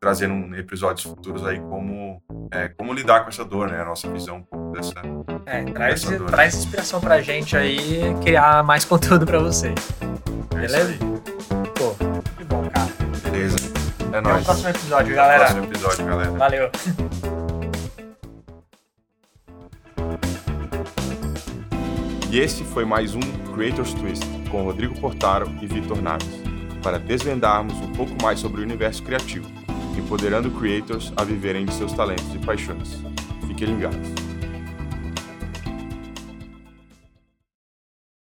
trazer em episódios futuros aí como, é, como lidar com essa dor, né? A nossa visão um pouco dessa. É, traz, dessa dor, traz inspiração pra gente aí criar mais conteúdo pra você. É Beleza? Beleza. É Até nóis. o próximo episódio, galera. Até o próximo episódio, galera. Valeu. E esse foi mais um Creators Twist com Rodrigo Portaro e Vitor Naves, para desvendarmos um pouco mais sobre o universo criativo, empoderando creators a viverem de seus talentos e paixões. Fiquem ligados.